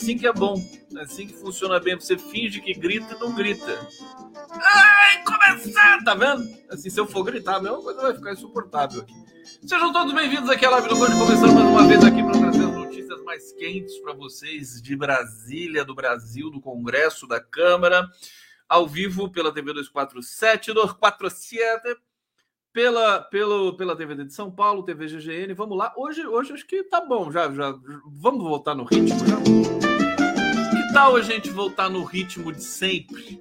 Assim que é bom, assim que funciona bem. Você finge que grita e não grita. Ai, começar! Tá vendo? Assim, se eu for gritar, a mesma coisa vai ficar insuportável aqui. Sejam todos bem-vindos aqui à live do Conde, começando mais uma vez aqui para trazer as notícias mais quentes para vocês de Brasília, do Brasil, do Congresso, da Câmara, ao vivo pela TV 247, 247, pela, pelo, pela TV de São Paulo, TV GGN. Vamos lá. Hoje, hoje acho que tá bom, já, já vamos voltar no ritmo já. Tal a gente voltar no ritmo de sempre?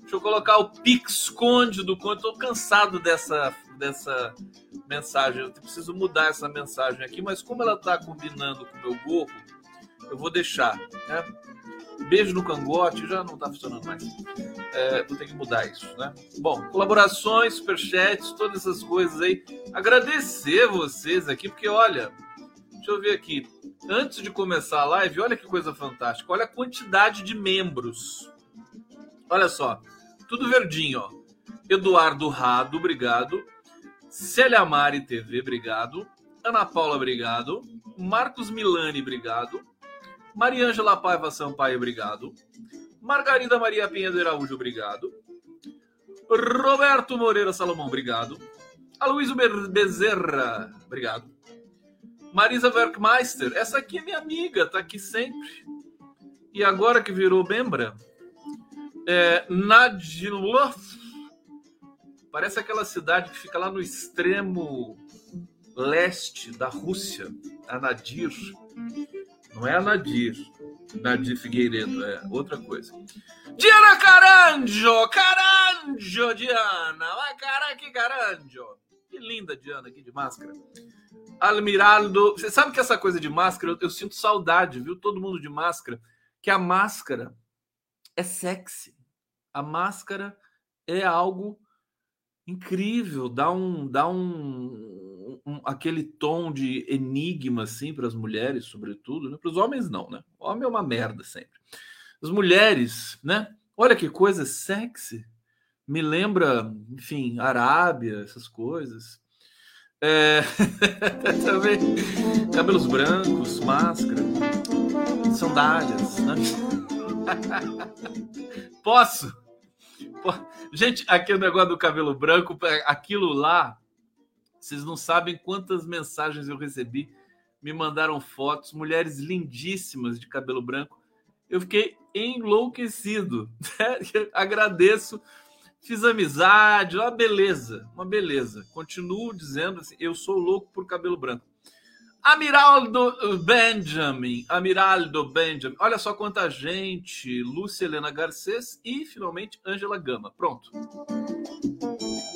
Deixa eu colocar o Pix Conde do Conde. Tô cansado dessa dessa mensagem. Eu preciso mudar essa mensagem aqui, mas como ela está combinando com o meu gorro, eu vou deixar. Né? Beijo no cangote, já não está funcionando mais. É, vou ter que mudar isso, né? Bom, colaborações, superchats, todas essas coisas aí. Agradecer vocês aqui, porque olha, deixa eu ver aqui. Antes de começar a live, olha que coisa fantástica. Olha a quantidade de membros. Olha só, tudo verdinho, ó. Eduardo Rado, obrigado. Célia Mari TV, obrigado. Ana Paula, obrigado. Marcos Milani, obrigado. Mariângela Paiva Sampaio, obrigado. Margarida Maria Pinheiro Araújo, obrigado. Roberto Moreira Salomão, obrigado. Aloysio Bezerra, obrigado. Marisa Werkmeister, essa aqui é minha amiga, tá aqui sempre. E agora que virou membra, é, Parece aquela cidade que fica lá no extremo leste da Rússia, a Nadir. Não é a Nadir, Figueiredo, é outra coisa. Diana Caranjo! Caranjo, Diana! Vai, cara, que Caranjo! Que linda, Diana, aqui de máscara. Almiraldo. Você sabe que essa coisa de máscara, eu, eu sinto saudade, viu? Todo mundo de máscara. Que a máscara é sexy. A máscara é algo incrível, dá um dá um, um aquele tom de enigma assim para as mulheres, sobretudo, né? Para os homens não, né? O homem é uma merda sempre. As mulheres, né? Olha que coisa sexy. Me lembra, enfim, Arábia, essas coisas. É... Também cabelos brancos, máscara, sandálias, né? Posso? Gente, aquele negócio do cabelo branco, aquilo lá, vocês não sabem quantas mensagens eu recebi. Me mandaram fotos, mulheres lindíssimas de cabelo branco. Eu fiquei enlouquecido. Agradeço, fiz amizade, uma beleza, uma beleza. Continuo dizendo assim: eu sou louco por cabelo branco. Amiraldo Benjamin, Amiraldo Benjamin. Olha só quanta gente. Lúcia Helena Garcês e, finalmente, Ângela Gama. Pronto.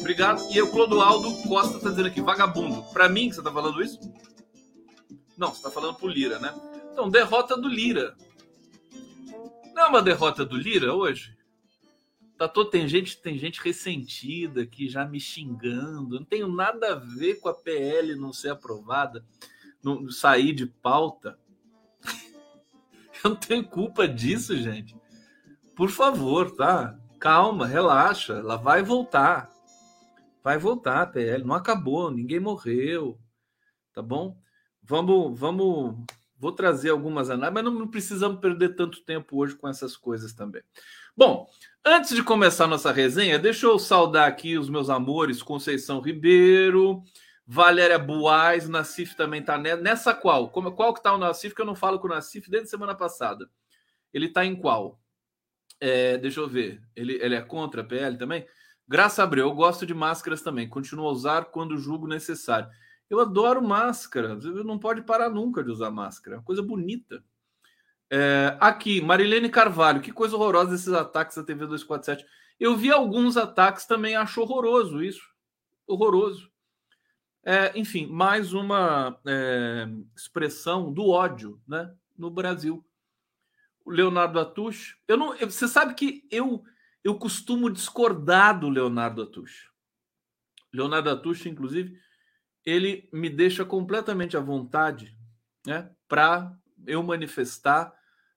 Obrigado. E o Clodoaldo Costa está dizendo aqui, vagabundo. Para mim que você está falando isso? Não, você está falando pro Lira, né? Então, derrota do Lira. Não é uma derrota do Lira hoje? Tá todo, tem gente tem gente ressentida aqui já me xingando. Não tenho nada a ver com a PL não ser aprovada não sair de pauta. Eu não tenho culpa disso, gente. Por favor, tá? Calma, relaxa. Ela vai voltar. Vai voltar a PL. Não acabou, ninguém morreu. Tá bom? Vamos, vamos. Vou trazer algumas análises, mas não precisamos perder tanto tempo hoje com essas coisas também. Bom, antes de começar nossa resenha, deixa eu saudar aqui os meus amores Conceição Ribeiro, Valéria Buais, Nassif também está nessa qual? Como, qual que está o Nassif? Que eu não falo com o Nassif desde semana passada. Ele está em qual? É, deixa eu ver. Ele, ele é contra a PL também? Graça Abreu, eu gosto de máscaras também. Continuo a usar quando julgo necessário. Eu adoro máscara. Não pode parar nunca de usar máscara. É uma coisa bonita. É, aqui, Marilene Carvalho. Que coisa horrorosa esses ataques da TV 247. Eu vi alguns ataques também, acho horroroso isso. Horroroso. É, enfim, mais uma é, expressão do ódio né, no Brasil. O Leonardo Atush, eu não, você sabe que eu eu costumo discordar do Leonardo Atush. Leonardo Atush, inclusive, ele me deixa completamente à vontade né, para eu manifestar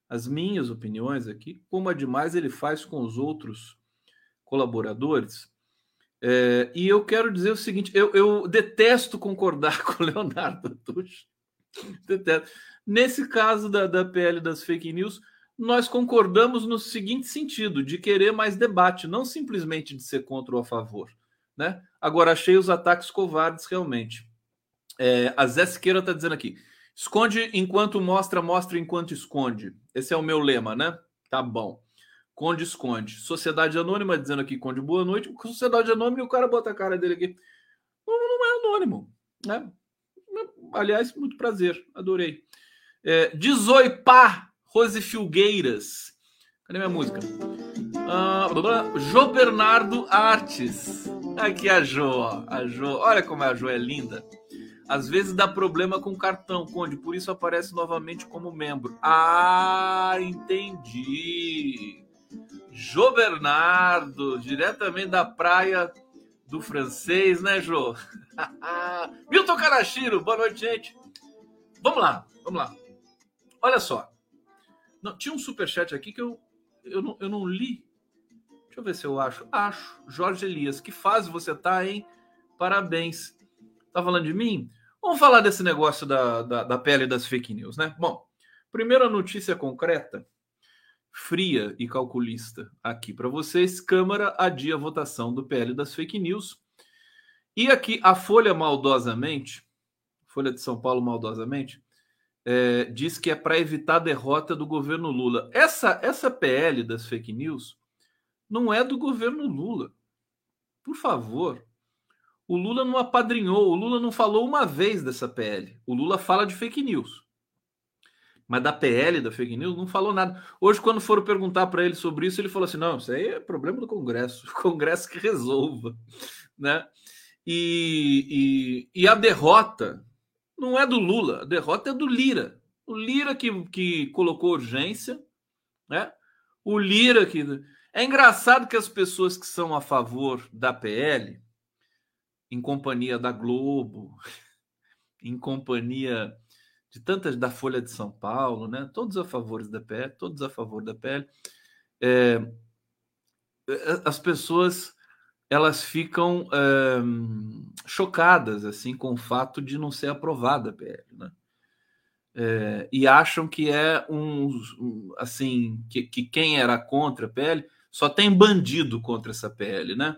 as minhas opiniões aqui, como a demais ele faz com os outros colaboradores. É, e eu quero dizer o seguinte: eu, eu detesto concordar com o Leonardo Tuxo. Detesto. Nesse caso da, da PL das fake news, nós concordamos no seguinte sentido: de querer mais debate, não simplesmente de ser contra ou a favor. Né? Agora, achei os ataques covardes realmente. É, a Zé Siqueira está dizendo aqui: esconde enquanto mostra, mostra enquanto esconde. Esse é o meu lema, né? Tá bom. Conde esconde. Sociedade Anônima dizendo aqui, Conde, boa noite. Sociedade Anônima e o cara bota a cara dele aqui. Não, não é anônimo. Né? Aliás, muito prazer. Adorei. É, Desoipá, Rose Filgueiras. Cadê minha música? Ah, Bernardo Artes. Aqui a Jo, ó. A Jo. Olha como a Jo é linda. Às vezes dá problema com o cartão, Conde, por isso aparece novamente como membro. Ah, entendi. Jô Bernardo, diretamente da praia do francês, né, Jô? Milton Carachiro, boa noite, gente. Vamos lá, vamos lá. Olha só. Não, tinha um superchat aqui que eu, eu, não, eu não li. Deixa eu ver se eu acho. Acho. Jorge Elias, que fase você tá, hein? Parabéns. Tá falando de mim? Vamos falar desse negócio da, da, da pele das fake news, né? Bom, primeira notícia concreta fria e calculista aqui para vocês. Câmara adia a votação do PL das fake news. E aqui a Folha maldosamente, Folha de São Paulo maldosamente, é, diz que é para evitar a derrota do governo Lula. Essa, essa PL das fake news não é do governo Lula. Por favor. O Lula não apadrinhou, o Lula não falou uma vez dessa PL. O Lula fala de fake news. Mas da PL, da fake news, não falou nada. Hoje, quando foram perguntar para ele sobre isso, ele falou assim: não, isso aí é problema do Congresso, o Congresso que resolva. Né? E, e, e a derrota não é do Lula, a derrota é do Lira. O Lira que, que colocou urgência, né? O Lira que. É engraçado que as pessoas que são a favor da PL, em companhia da Globo, em companhia de tantas da Folha de São Paulo, né? Todos a favor da PL, todos a favor da PL. É, é, as pessoas elas ficam é, chocadas assim com o fato de não ser aprovada a PL, né? É, e acham que é um, um assim que, que, quem era contra a PL só tem bandido contra essa PL, né?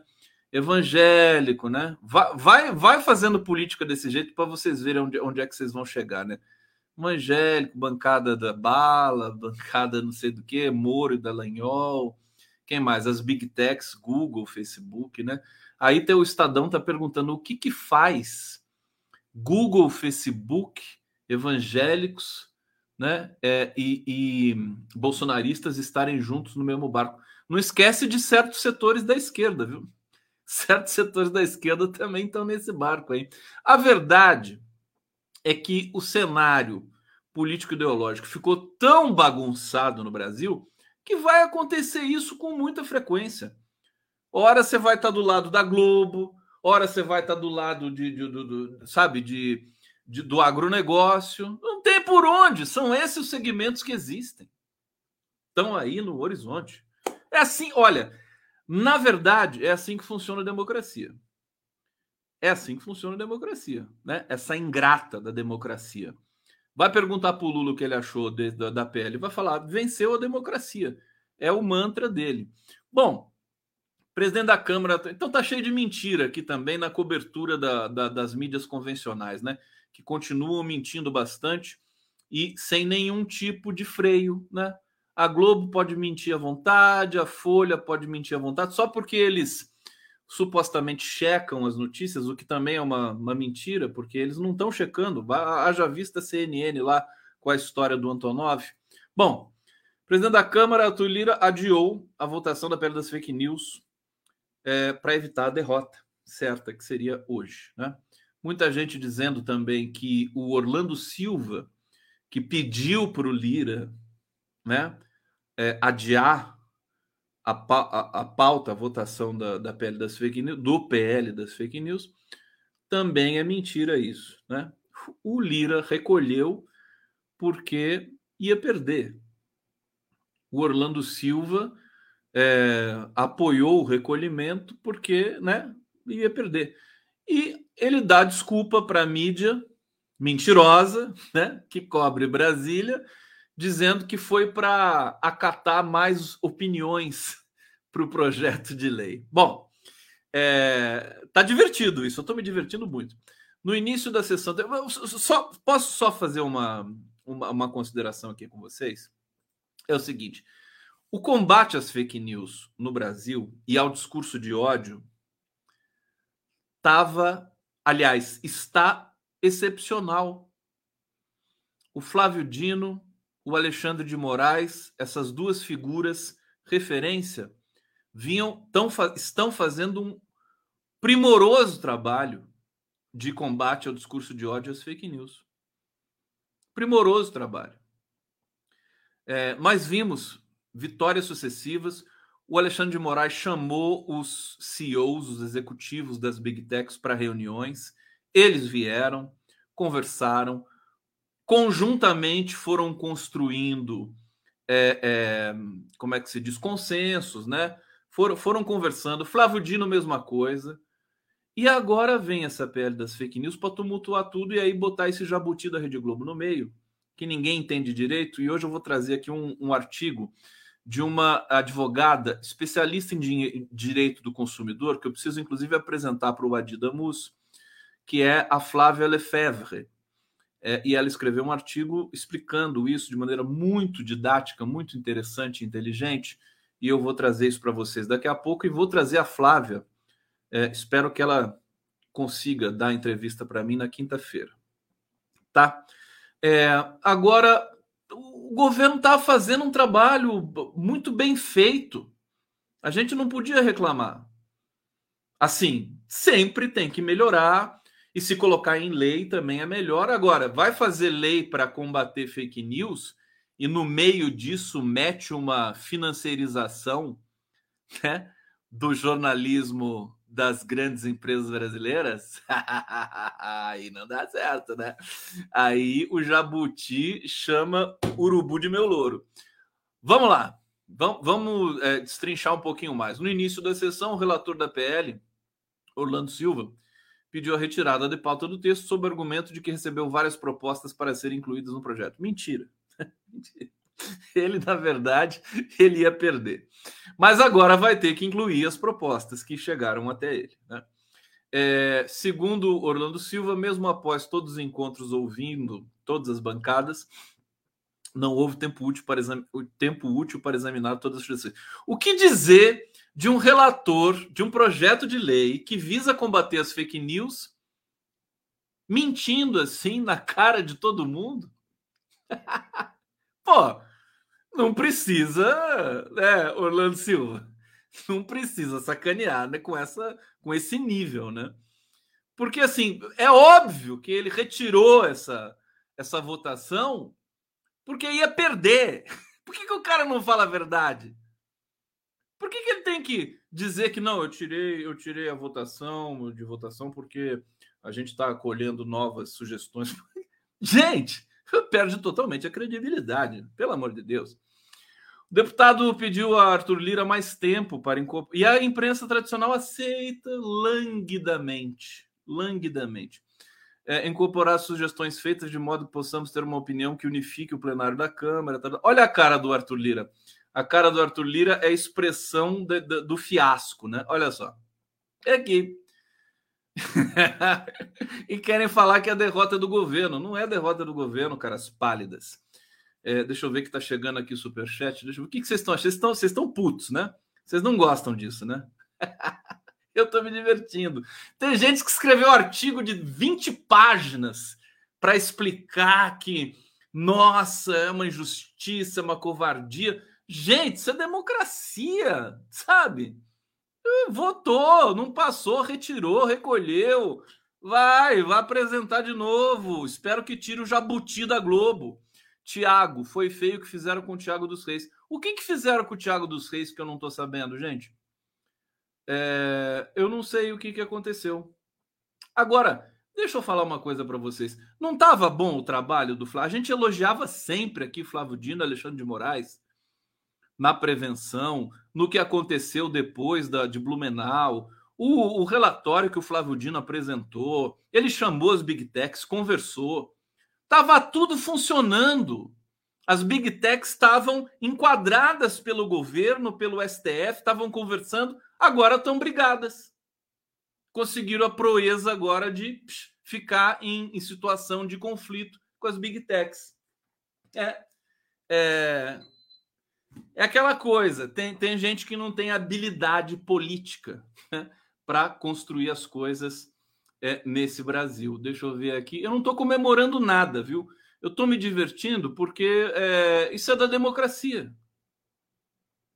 Evangélico, né? Vai, vai, vai fazendo política desse jeito para vocês verem onde, onde é que vocês vão chegar, né? evangélico, bancada da bala, bancada não sei do que, Moro e Dallagnol, quem mais? As big techs, Google, Facebook, né? Aí tem o Estadão tá perguntando o que que faz Google, Facebook, evangélicos, né? É, e, e bolsonaristas estarem juntos no mesmo barco. Não esquece de certos setores da esquerda, viu? Certos setores da esquerda também estão nesse barco aí. A verdade é que o cenário político ideológico ficou tão bagunçado no Brasil que vai acontecer isso com muita frequência. Ora você vai estar do lado da Globo, ora você vai estar do lado de, de do, do, sabe, de, de, do agronegócio. Não tem por onde. São esses os segmentos que existem. Estão aí no horizonte. É assim, olha, na verdade, é assim que funciona a democracia. É assim que funciona a democracia, né? Essa ingrata da democracia. Vai perguntar para o Lula o que ele achou de, da, da PL, vai falar: venceu a democracia. É o mantra dele. Bom, presidente da Câmara. Então tá cheio de mentira aqui também na cobertura da, da, das mídias convencionais, né? Que continuam mentindo bastante e sem nenhum tipo de freio, né? A Globo pode mentir à vontade, a Folha pode mentir à vontade, só porque eles supostamente checam as notícias, o que também é uma, uma mentira, porque eles não estão checando. Haja vista CNN lá com a história do Antonov. Bom, o presidente da Câmara, Arthur Lira, adiou a votação da pedra das fake news é, para evitar a derrota certa, que seria hoje. Né? Muita gente dizendo também que o Orlando Silva, que pediu para o Lira né, é, adiar a, a, a pauta, a votação da, da PL das fake news, do PL das fake news, também é mentira isso. Né? O Lira recolheu porque ia perder. O Orlando Silva é, apoiou o recolhimento porque né, ia perder. E ele dá desculpa para a mídia mentirosa, né, que cobre Brasília, dizendo que foi para acatar mais opiniões para o projeto de lei. Bom, é, tá divertido isso, eu estou me divertindo muito. No início da sessão, só, posso só fazer uma, uma, uma consideração aqui com vocês? É o seguinte: o combate às fake news no Brasil e ao discurso de ódio estava, aliás, está excepcional. O Flávio Dino, o Alexandre de Moraes, essas duas figuras referência, vinham tão, estão fazendo um primoroso trabalho de combate ao discurso de ódio e às fake news. Primoroso trabalho. É, mas vimos vitórias sucessivas. O Alexandre de Moraes chamou os CEOs, os executivos das Big Techs para reuniões. Eles vieram, conversaram, conjuntamente foram construindo, é, é, como é que se diz, consensos, né? Foram, foram conversando. Flávio Dino, mesma coisa. E agora vem essa PL das fake news para tumultuar tudo e aí botar esse jabuti da Rede Globo no meio, que ninguém entende direito. E hoje eu vou trazer aqui um, um artigo de uma advogada especialista em direito do consumidor, que eu preciso inclusive apresentar para o Adidamus, que é a Flávia Lefebvre. É, e ela escreveu um artigo explicando isso de maneira muito didática, muito interessante e inteligente. E eu vou trazer isso para vocês daqui a pouco e vou trazer a Flávia. É, espero que ela consiga dar entrevista para mim na quinta-feira. Tá? É, agora, o governo estava fazendo um trabalho muito bem feito. A gente não podia reclamar. Assim, sempre tem que melhorar e se colocar em lei também é melhor. Agora, vai fazer lei para combater fake news e no meio disso mete uma financiarização né, do jornalismo das grandes empresas brasileiras, aí não dá certo, né? Aí o jabuti chama urubu de meu louro. Vamos lá, vamos, é, destrinchar um pouquinho mais. No início da sessão, o relator da PL, Orlando Silva, pediu a retirada de pauta do texto sob o argumento de que recebeu várias propostas para serem incluídas no projeto. Mentira. Ele, na verdade, ele ia perder. Mas agora vai ter que incluir as propostas que chegaram até ele. Né? É, segundo Orlando Silva, mesmo após todos os encontros ouvindo todas as bancadas, não houve tempo útil para, exam... tempo útil para examinar todas as sugestões. O que dizer de um relator de um projeto de lei que visa combater as fake news mentindo assim na cara de todo mundo? Pô, não precisa, né, Orlando Silva? Não precisa sacanear né, com, essa, com esse nível, né? Porque, assim, é óbvio que ele retirou essa, essa votação porque ia perder. Por que, que o cara não fala a verdade? Por que, que ele tem que dizer que não, eu tirei, eu tirei a votação de votação porque a gente está acolhendo novas sugestões? Gente, perde totalmente a credibilidade, pelo amor de Deus. O deputado pediu a Arthur Lira mais tempo para incorporar. E a imprensa tradicional aceita languidamente. Languidamente. É, incorporar sugestões feitas de modo que possamos ter uma opinião que unifique o plenário da Câmara. Tá... Olha a cara do Arthur Lira. A cara do Arthur Lira é expressão de, de, do fiasco, né? Olha só. É aqui. e querem falar que é a derrota do governo. Não é derrota do governo, caras pálidas. É, deixa eu ver que está chegando aqui o superchat. Deixa eu ver. O que, que vocês estão achando? Vocês estão, vocês estão putos, né? Vocês não gostam disso, né? eu estou me divertindo. Tem gente que escreveu artigo de 20 páginas para explicar que, nossa, é uma injustiça, é uma covardia. Gente, isso é democracia, sabe? Votou, não passou, retirou, recolheu. Vai, vai apresentar de novo. Espero que tire o jabuti da Globo. Tiago, foi feio que fizeram com o Tiago dos Reis. O que, que fizeram com o Tiago dos Reis que eu não estou sabendo, gente? É, eu não sei o que, que aconteceu. Agora, deixa eu falar uma coisa para vocês. Não estava bom o trabalho do Flávio? A gente elogiava sempre aqui Flávio Dino, Alexandre de Moraes, na prevenção, no que aconteceu depois da, de Blumenau. O, o, relatório que o Flávio Dino apresentou, ele chamou as big techs, conversou. Tava tudo funcionando. As big techs estavam enquadradas pelo governo, pelo STF, estavam conversando, agora estão brigadas. Conseguiram a proeza agora de psh, ficar em, em, situação de conflito com as big techs. É, é, é aquela coisa, tem, tem gente que não tem habilidade política né, para construir as coisas é, nesse Brasil. Deixa eu ver aqui. Eu não estou comemorando nada, viu? Eu estou me divertindo porque é, isso é da democracia.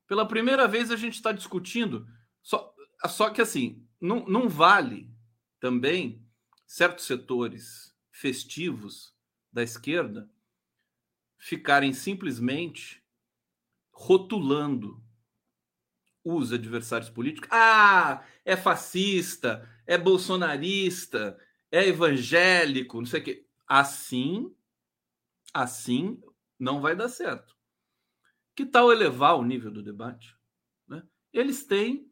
Pela primeira vez a gente está discutindo, só, só que assim, não, não vale também certos setores festivos da esquerda ficarem simplesmente rotulando os adversários políticos. Ah, é fascista, é bolsonarista, é evangélico, não sei o quê. Assim Assim não vai dar certo. Que tal elevar o nível do debate? Né? Eles têm,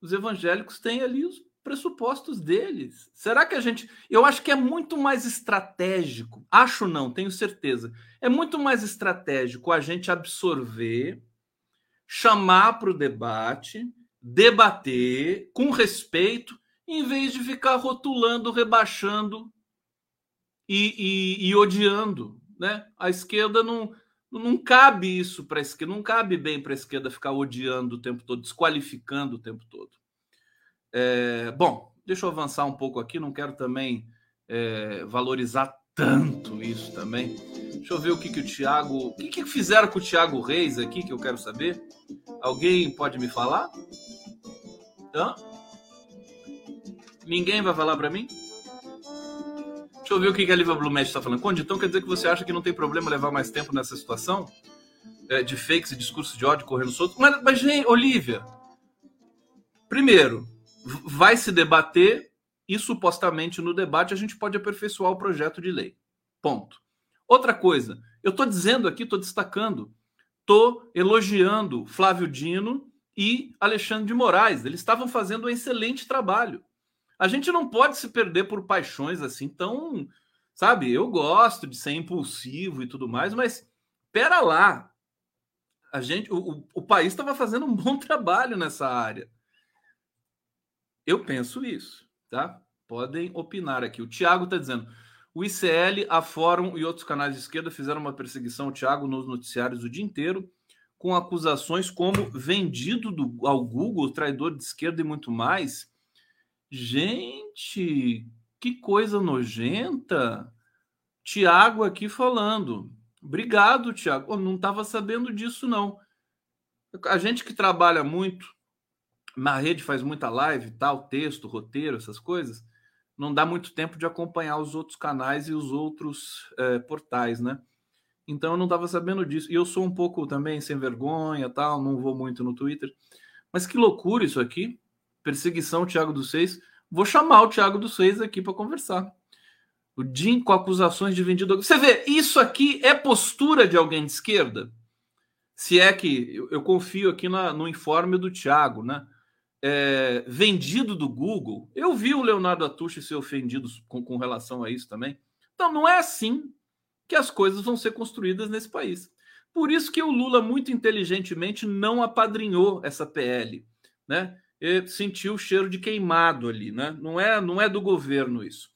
os evangélicos têm ali os pressupostos deles. Será que a gente. Eu acho que é muito mais estratégico. Acho não, tenho certeza. É muito mais estratégico a gente absorver, chamar para o debate, debater com respeito, em vez de ficar rotulando, rebaixando e, e, e odiando né? A esquerda não, não cabe isso para a esquerda, não cabe bem para a esquerda ficar odiando o tempo todo, desqualificando o tempo todo. É, bom, deixa eu avançar um pouco aqui, não quero também é, valorizar tanto isso também. Deixa eu ver o que, que o Thiago. O que, que fizeram com o Thiago Reis aqui, que eu quero saber. Alguém pode me falar? Hã? Ninguém vai falar para mim? Deixa eu ver o que a Liva Blumet está falando. Conde, então quer dizer que você acha que não tem problema levar mais tempo nessa situação? É, de fakes e discursos de ódio correndo solto? Mas, mas gente, Olivia, primeiro, vai se debater e supostamente no debate a gente pode aperfeiçoar o projeto de lei. Ponto. Outra coisa, eu estou dizendo aqui, estou destacando, estou elogiando Flávio Dino e Alexandre de Moraes. Eles estavam fazendo um excelente trabalho. A gente não pode se perder por paixões assim tão, sabe? Eu gosto de ser impulsivo e tudo mais, mas pera lá. A gente, o, o país estava fazendo um bom trabalho nessa área. Eu penso isso, tá? Podem opinar aqui. O Tiago está dizendo: o ICL, a Fórum e outros canais de esquerda fizeram uma perseguição ao Tiago nos noticiários o dia inteiro, com acusações como vendido do, ao Google, traidor de esquerda e muito mais. Gente, que coisa nojenta. Tiago aqui falando. Obrigado, Tiago. Oh, não estava sabendo disso, não. A gente que trabalha muito, na rede faz muita live, tal, texto, roteiro, essas coisas, não dá muito tempo de acompanhar os outros canais e os outros é, portais, né? Então eu não estava sabendo disso. E eu sou um pouco também sem vergonha, tal, não vou muito no Twitter. Mas que loucura isso aqui perseguição Thiago dos Seis. Vou chamar o Thiago dos Seis aqui para conversar. O Jim com acusações de vendido. Você vê, isso aqui é postura de alguém de esquerda? Se é que eu, eu confio aqui na, no informe do Thiago, né? É, vendido do Google. Eu vi o Leonardo Atushi ser ofendido com, com relação a isso também. Então, não é assim que as coisas vão ser construídas nesse país. Por isso que o Lula, muito inteligentemente, não apadrinhou essa PL. Né? Sentiu o cheiro de queimado ali, né? Não é, não é do governo isso.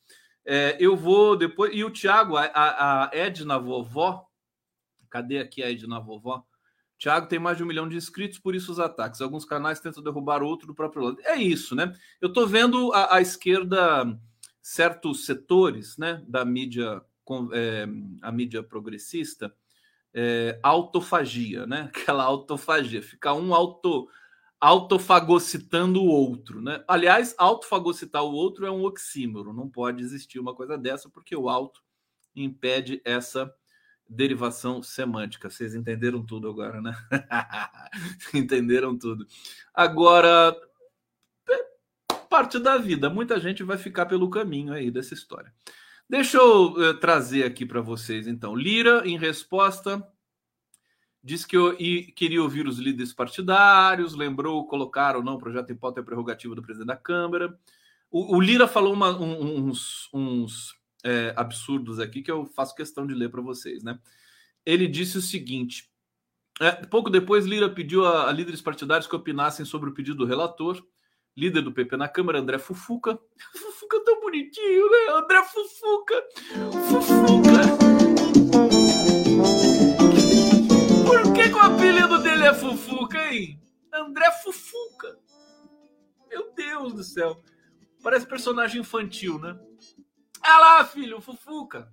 É, eu vou depois. E o Tiago, a, a Edna Vovó, cadê aqui a Edna Vovó? Tiago tem mais de um milhão de inscritos, por isso os ataques. Alguns canais tentam derrubar outro do próprio lado. É isso, né? Eu estou vendo a, a, esquerda, certos setores né, da mídia, é, a mídia progressista, é, autofagia, né? Aquela autofagia, ficar um auto autofagocitando o outro, né? Aliás, autofagocitar o outro é um oxímoro, não pode existir uma coisa dessa porque o auto impede essa derivação semântica. Vocês entenderam tudo agora, né? entenderam tudo. Agora, parte da vida, muita gente vai ficar pelo caminho aí dessa história. Deixa eu uh, trazer aqui para vocês então. Lira, em resposta, Diz que eu, queria ouvir os líderes partidários, lembrou colocar ou não o projeto em pauta é prerrogativa do presidente da Câmara. O, o Lira falou uma, um, uns, uns é, absurdos aqui que eu faço questão de ler para vocês, né? Ele disse o seguinte: é, pouco depois, Lira pediu a, a, líderes partidários que opinassem sobre o pedido do relator, líder do PP na Câmara, André Fufuca. Fufuca tão bonitinho, né? André Fufuca. Fufuca. O apelido dele é Fufuca, hein? André Fufuca. Meu Deus do céu. Parece personagem infantil, né? Ah lá, filho, Fufuca.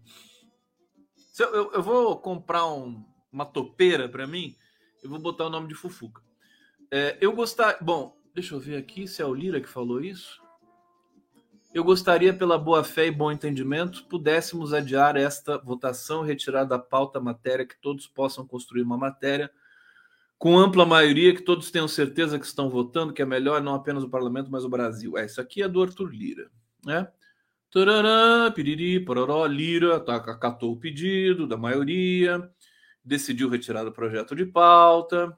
Eu, eu, eu vou comprar um, uma topeira para mim, eu vou botar o nome de Fufuca. É, eu gostar. Bom, deixa eu ver aqui se é o Lira que falou isso. Eu gostaria, pela boa fé e bom entendimento, pudéssemos adiar esta votação retirar da pauta a matéria, que todos possam construir uma matéria com ampla maioria, que todos tenham certeza que estão votando, que é melhor não apenas o parlamento, mas o Brasil. É, isso aqui é do Arthur Lira, né? Tarará, piriri, pororó, Lira tá, acatou o pedido da maioria, decidiu retirar o projeto de pauta.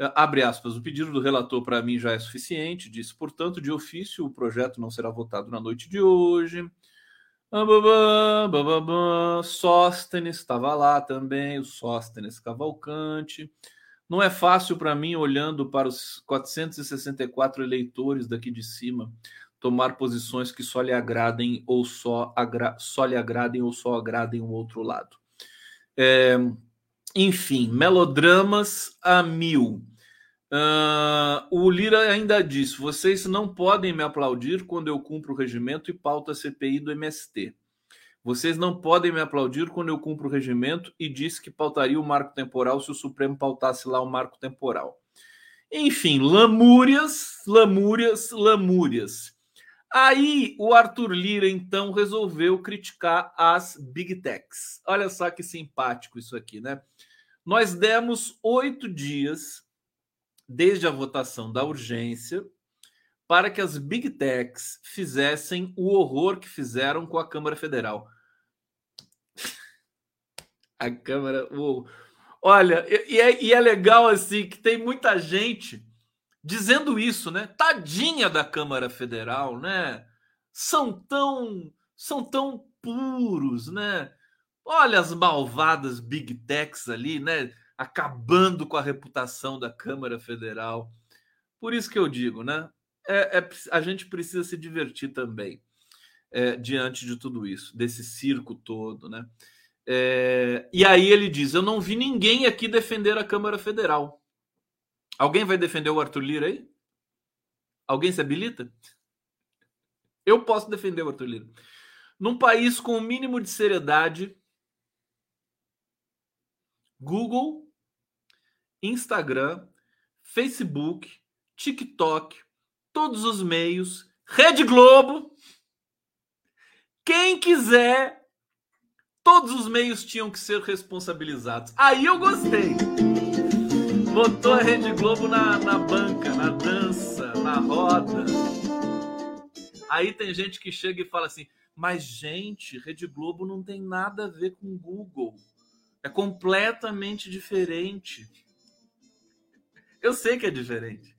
É, abre aspas, o pedido do relator para mim já é suficiente, disse, portanto, de ofício, o projeto não será votado na noite de hoje. Sóstenes estava lá também, o Sóstenes Cavalcante. Não é fácil para mim, olhando para os 464 eleitores daqui de cima, tomar posições que só lhe agradem ou só, agra só lhe agradem ou só agradem o outro lado. É, enfim, melodramas a mil. Uh, o Lira ainda disse: vocês não podem me aplaudir quando eu cumpro o regimento e pauta CPI do MST. Vocês não podem me aplaudir quando eu cumpro o regimento e disse que pautaria o marco temporal se o Supremo pautasse lá o marco temporal. Enfim, lamúrias, lamúrias, lamúrias. Aí o Arthur Lira então resolveu criticar as big techs. Olha só que simpático isso aqui, né? Nós demos oito dias desde a votação da urgência para que as big techs fizessem o horror que fizeram com a Câmara Federal. A Câmara. Uou. Olha, e é, e é legal assim que tem muita gente dizendo isso, né? Tadinha da Câmara Federal, né? São tão, são tão puros, né? Olha as malvadas big techs ali, né? Acabando com a reputação da Câmara Federal. Por isso que eu digo, né? é, é, a gente precisa se divertir também é, diante de tudo isso, desse circo todo, né? É, e aí ele diz: Eu não vi ninguém aqui defender a Câmara Federal. Alguém vai defender o Arthur Lira aí? Alguém se habilita? Eu posso defender o Arthur Lira. Num país com o mínimo de seriedade, Google, Instagram, Facebook, TikTok, todos os meios, Rede Globo, quem quiser, todos os meios tinham que ser responsabilizados. Aí eu gostei. Botou a Rede Globo na, na banca, na dança, na roda. Aí tem gente que chega e fala assim: mas, gente, Rede Globo não tem nada a ver com Google. É completamente diferente. Eu sei que é diferente.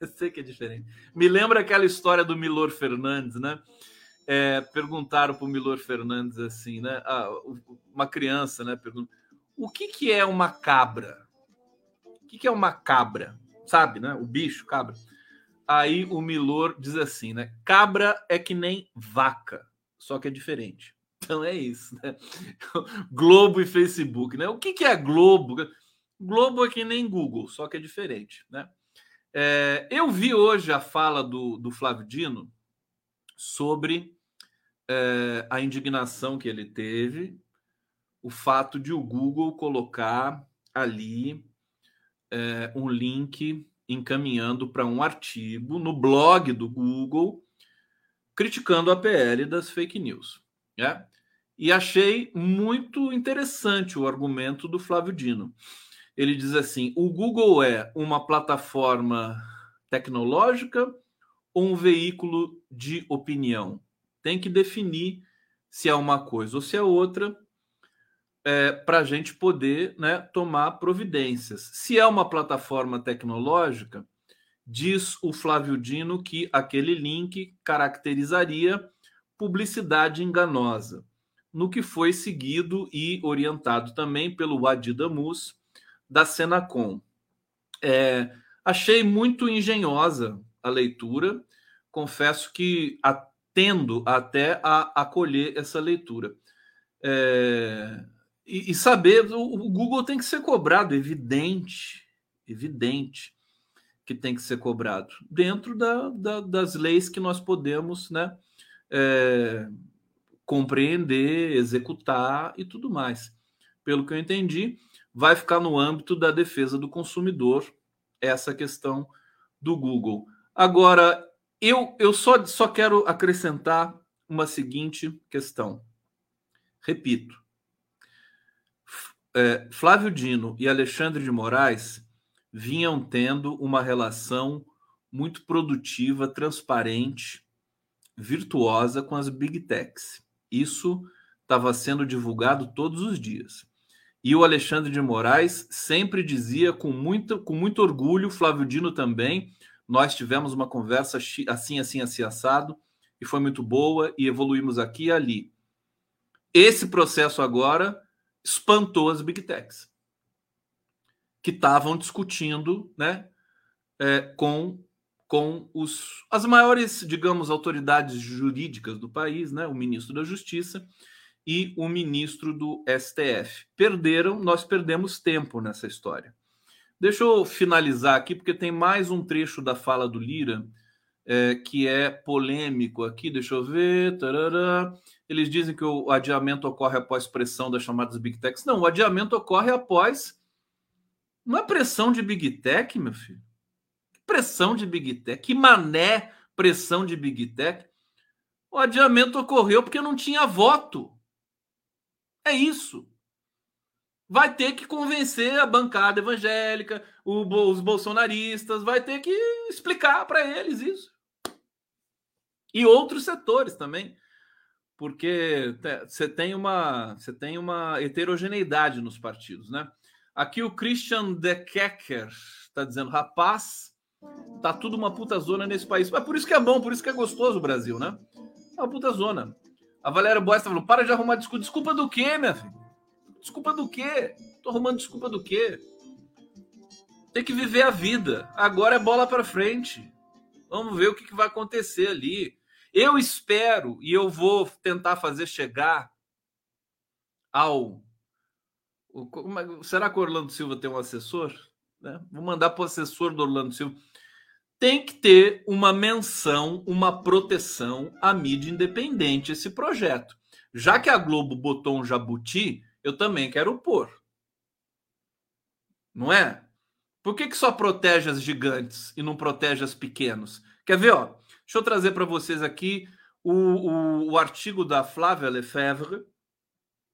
Eu sei que é diferente. Me lembra aquela história do Milor Fernandes, né? É, perguntaram para o Milor Fernandes assim, né? Ah, uma criança, né? Pergunta: o que, que é uma cabra? Que, que é uma cabra? Sabe, né? O bicho, cabra. Aí o Milor diz assim, né? Cabra é que nem vaca, só que é diferente. Então é isso, né? Globo e Facebook, né? O que, que é Globo? Globo é que nem Google, só que é diferente, né? É, eu vi hoje a fala do, do Flávio Dino sobre é, a indignação que ele teve, o fato de o Google colocar ali é, um link encaminhando para um artigo no blog do Google criticando a PL das fake news. Né? E achei muito interessante o argumento do Flávio Dino ele diz assim: o Google é uma plataforma tecnológica ou um veículo de opinião? Tem que definir se é uma coisa ou se é outra. É, para a gente poder né, tomar providências. Se é uma plataforma tecnológica, diz o Flávio Dino que aquele link caracterizaria publicidade enganosa, no que foi seguido e orientado também pelo Adi Damus da Senacom. É, achei muito engenhosa a leitura, confesso que atendo até a acolher essa leitura. É, e, e, saber, o, o Google tem que ser cobrado, evidente, evidente que tem que ser cobrado, dentro da, da, das leis que nós podemos né, é, compreender, executar e tudo mais. Pelo que eu entendi, vai ficar no âmbito da defesa do consumidor essa questão do Google. Agora, eu, eu só, só quero acrescentar uma seguinte questão. Repito, é, Flávio Dino e Alexandre de Moraes vinham tendo uma relação muito produtiva, transparente, virtuosa com as big techs. Isso estava sendo divulgado todos os dias. E o Alexandre de Moraes sempre dizia com muito, com muito orgulho, Flávio Dino também, nós tivemos uma conversa assim, assim, assim, assado, e foi muito boa, e evoluímos aqui e ali. Esse processo agora espantou as big techs, que estavam discutindo né, é, com, com os, as maiores, digamos, autoridades jurídicas do país, né, o ministro da Justiça, e o ministro do STF. Perderam, nós perdemos tempo nessa história. Deixa eu finalizar aqui, porque tem mais um trecho da fala do Lira é, que é polêmico aqui. Deixa eu ver. Tarará. Eles dizem que o adiamento ocorre após pressão das chamadas Big Techs. Não, o adiamento ocorre após uma pressão de Big Tech, meu filho. Pressão de Big Tech. Que mané pressão de Big Tech. O adiamento ocorreu porque não tinha voto. É isso. Vai ter que convencer a bancada evangélica, os bolsonaristas, vai ter que explicar para eles isso. E outros setores também. Porque você tem uma você tem uma heterogeneidade nos partidos, né? Aqui o Christian De Kecker está dizendo, rapaz, tá tudo uma puta zona nesse país. Mas por isso que é bom, por isso que é gostoso o Brasil, né? É uma puta zona. A Valéria Boas tá falando: para de arrumar desculpa. Desculpa do quê, minha filha? Desculpa do quê? Tô arrumando desculpa do quê? Tem que viver a vida. Agora é bola para frente. Vamos ver o que, que vai acontecer ali. Eu espero e eu vou tentar fazer chegar ao. É, será que o Orlando Silva tem um assessor? Né? Vou mandar para o assessor do Orlando Silva tem que ter uma menção, uma proteção à mídia independente esse projeto. Já que a Globo botou um jabuti, eu também quero pôr. Não é? Por que, que só protege as gigantes e não protege as pequenos? Quer ver, ó? Deixa eu trazer para vocês aqui o, o, o, artigo da Flávia Lefebvre.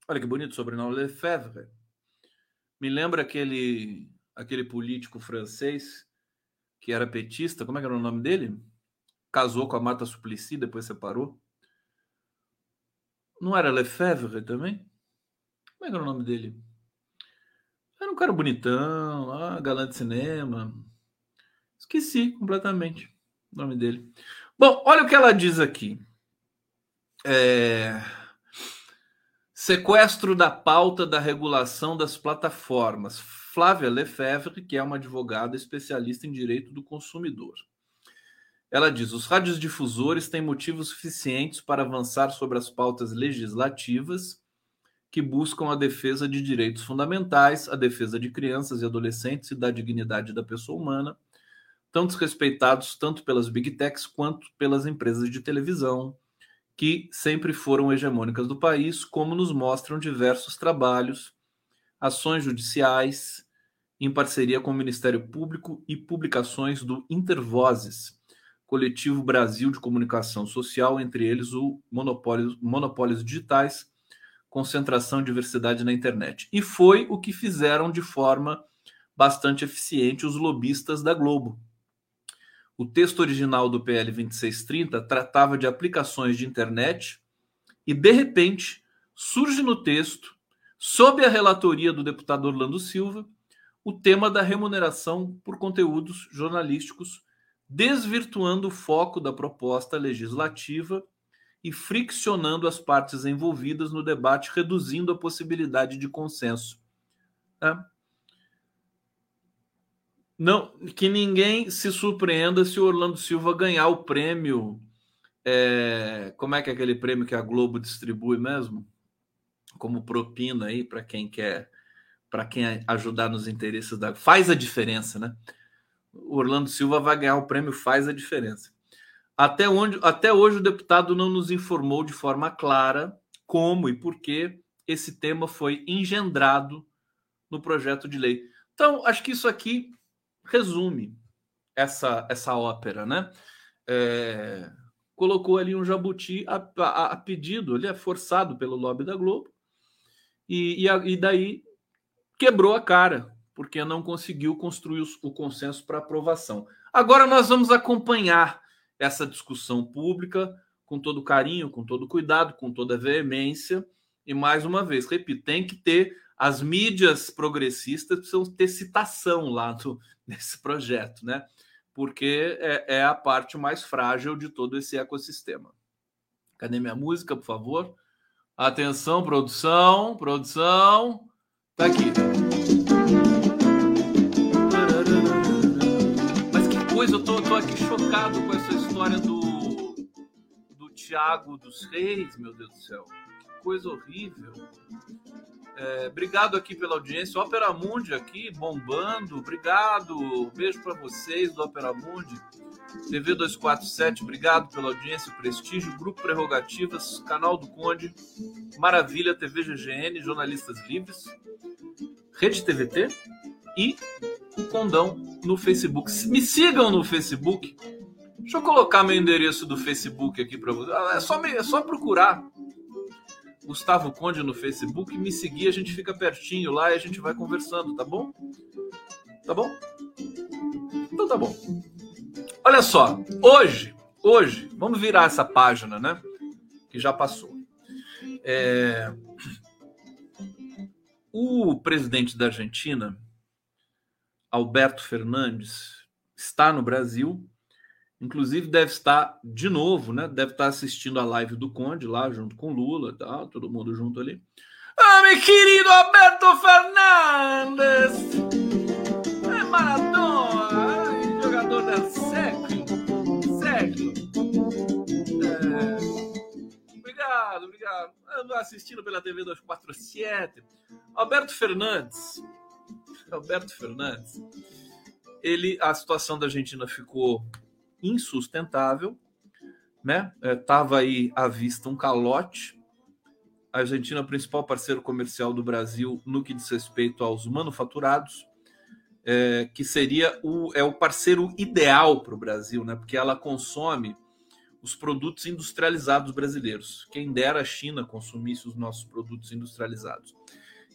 Olha que bonito sobrenome, Lefebvre. Me lembra aquele, aquele político francês que era petista, como é que era o nome dele? Casou com a Marta Suplicy, depois separou. Não era Lefebvre também? Como é que era o nome dele? Era um cara bonitão, lá, galã de cinema. Esqueci completamente o nome dele. Bom, olha o que ela diz aqui. É... Sequestro da pauta da regulação das plataformas. Flávia Lefebvre, que é uma advogada especialista em direito do consumidor. Ela diz: os radiodifusores têm motivos suficientes para avançar sobre as pautas legislativas que buscam a defesa de direitos fundamentais, a defesa de crianças e adolescentes e da dignidade da pessoa humana, tão desrespeitados tanto pelas big techs quanto pelas empresas de televisão, que sempre foram hegemônicas do país, como nos mostram diversos trabalhos, ações judiciais em parceria com o Ministério Público e publicações do Intervozes, Coletivo Brasil de Comunicação Social, entre eles o Monopólio, Monopólios Digitais, Concentração e Diversidade na Internet. E foi o que fizeram de forma bastante eficiente os lobistas da Globo. O texto original do PL 2630 tratava de aplicações de internet e, de repente, surge no texto sob a relatoria do deputado Orlando Silva, o tema da remuneração por conteúdos jornalísticos, desvirtuando o foco da proposta legislativa e friccionando as partes envolvidas no debate, reduzindo a possibilidade de consenso. É. Não, que ninguém se surpreenda se o Orlando Silva ganhar o prêmio. É, como é que é aquele prêmio que a Globo distribui mesmo? Como propina aí para quem quer, para quem ajudar nos interesses da. Faz a diferença, né? O Orlando Silva vai ganhar o prêmio Faz a Diferença. Até, onde, até hoje o deputado não nos informou de forma clara como e por que esse tema foi engendrado no projeto de lei. Então, acho que isso aqui resume essa, essa ópera, né? É, colocou ali um jabuti a, a, a, pedido, ele é forçado pelo lobby da Globo, e, e, a, e daí quebrou a cara, porque não conseguiu construir o, o consenso para aprovação. Agora nós vamos acompanhar essa discussão pública com todo carinho, com todo cuidado, com toda veemência, e mais uma vez, repito, tem que ter as mídias progressistas precisam ter citação lá nesse projeto, né? Porque é, é, a parte mais frágil de todo esse ecossistema. Cadê minha música, por favor? Atenção, produção, produção. Tá aqui. Mas que coisa, eu tô, tô aqui chocado com essa história do, do Tiago dos Reis, meu Deus do céu. Que coisa horrível. É, obrigado aqui pela audiência. Opera Mundi aqui bombando. Obrigado. Beijo para vocês do Opera Mundi. TV 247, obrigado pela audiência, prestígio, Grupo Prerrogativas, Canal do Conde, Maravilha, TV GGN, Jornalistas Livres, Rede TVT e o Condão no Facebook. Me sigam no Facebook. Deixa eu colocar meu endereço do Facebook aqui para vocês. É só, é só procurar Gustavo Conde no Facebook, me seguir, a gente fica pertinho lá e a gente vai conversando, tá bom? Tá bom? Então tá bom. Olha só, hoje, hoje, vamos virar essa página, né? Que já passou. É... O presidente da Argentina, Alberto Fernandes, está no Brasil Inclusive deve estar de novo, né? Deve estar assistindo a live do Conde lá junto com Lula, tá? Todo mundo junto ali. Ah, meu querido Alberto Fernandes! É Maradona, jogador do século, século. É... Obrigado, obrigado. Ando assistindo pela TV 247. Alberto Fernandes. Alberto Fernandes. Ele, a situação da Argentina ficou insustentável, né? É, aí à vista um calote. A Argentina, principal parceiro comercial do Brasil no que diz respeito aos manufaturados, é, que seria o, é o parceiro ideal para o Brasil, né? Porque ela consome os produtos industrializados brasileiros. Quem dera a China consumisse os nossos produtos industrializados.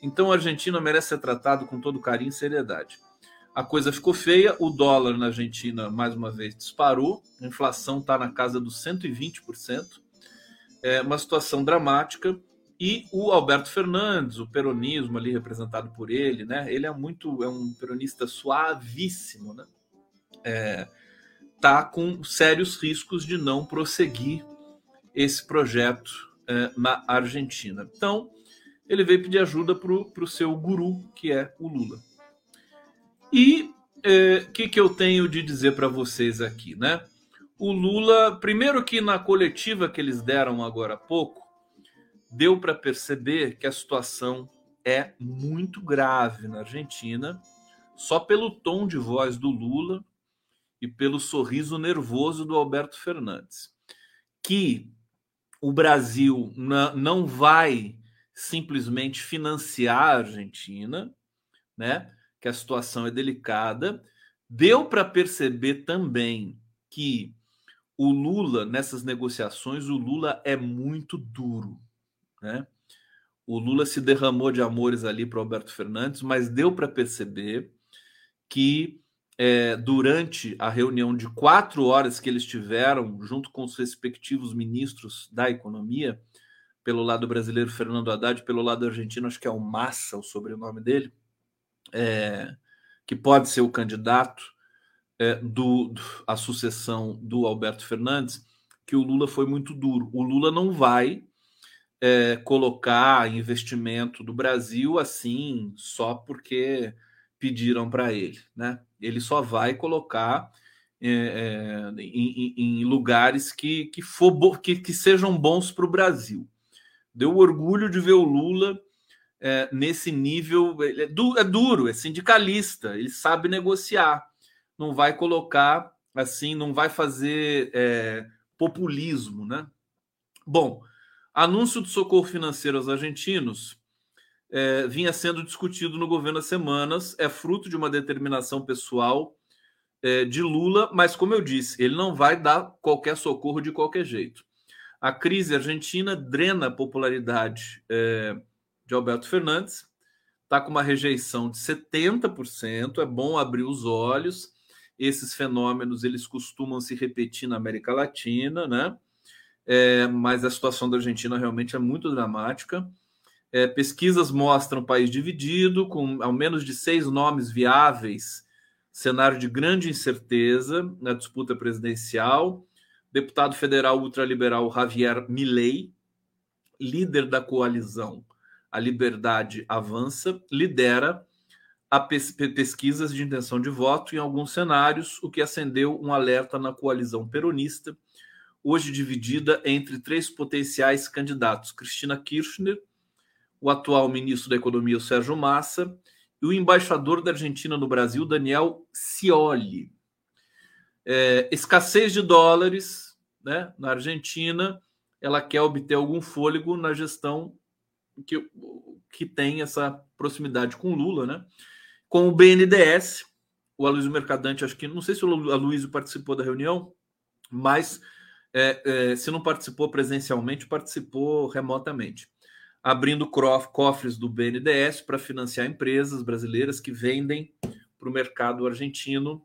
Então a Argentina merece ser tratado com todo carinho e seriedade a coisa ficou feia. O dólar na Argentina, mais uma vez, disparou. A inflação está na casa dos 120%. É uma situação dramática. E o Alberto Fernandes, o peronismo ali representado por ele, né? Ele é muito, é um peronista suavíssimo, né? É, tá com sérios riscos de não prosseguir esse projeto é, na Argentina. Então, ele veio pedir ajuda para o seu guru, que é o Lula. E o é, que, que eu tenho de dizer para vocês aqui, né? O Lula, primeiro que na coletiva que eles deram agora há pouco, deu para perceber que a situação é muito grave na Argentina, só pelo tom de voz do Lula e pelo sorriso nervoso do Alberto Fernandes. Que o Brasil não vai simplesmente financiar a Argentina, né? Que a situação é delicada. Deu para perceber também que o Lula, nessas negociações, o Lula é muito duro. Né? O Lula se derramou de amores ali para Alberto Fernandes, mas deu para perceber que é, durante a reunião de quatro horas que eles tiveram, junto com os respectivos ministros da economia, pelo lado brasileiro, Fernando Haddad, pelo lado argentino, acho que é o Massa, o sobrenome dele, é, que pode ser o candidato é, do, do, a sucessão do Alberto Fernandes, que o Lula foi muito duro. O Lula não vai é, colocar investimento do Brasil assim só porque pediram para ele, né? Ele só vai colocar é, é, em, em, lugares que, que, for, que, que sejam bons para o Brasil. Deu orgulho de ver o Lula é, nesse nível. É, du, é duro, é sindicalista, ele sabe negociar. Não vai colocar assim, não vai fazer é, populismo, né? Bom, anúncio do socorro financeiro aos argentinos é, vinha sendo discutido no governo há semanas, é fruto de uma determinação pessoal é, de Lula, mas como eu disse, ele não vai dar qualquer socorro de qualquer jeito. A crise argentina drena a popularidade é, de Alberto Fernandes, está com uma rejeição de 70%, é bom abrir os olhos. Esses fenômenos eles costumam se repetir na América Latina, né? É, mas a situação da Argentina realmente é muito dramática. É, pesquisas mostram país dividido, com ao menos de seis nomes viáveis, cenário de grande incerteza na disputa presidencial. Deputado federal ultraliberal Javier Milei, líder da coalizão A Liberdade Avança, lidera a pesquisas de intenção de voto em alguns cenários, o que acendeu um alerta na coalizão peronista, hoje dividida entre três potenciais candidatos: Cristina Kirchner, o atual ministro da Economia, Sérgio Massa, e o embaixador da Argentina no Brasil, Daniel Scioli. É, escassez de dólares né, na Argentina, ela quer obter algum fôlego na gestão que, que tem essa proximidade com Lula, né? com o BNDES, o Aloysio Mercadante, acho que não sei se o Aloysio participou da reunião, mas é, é, se não participou presencialmente, participou remotamente, abrindo cofres do BNDES para financiar empresas brasileiras que vendem para o mercado argentino.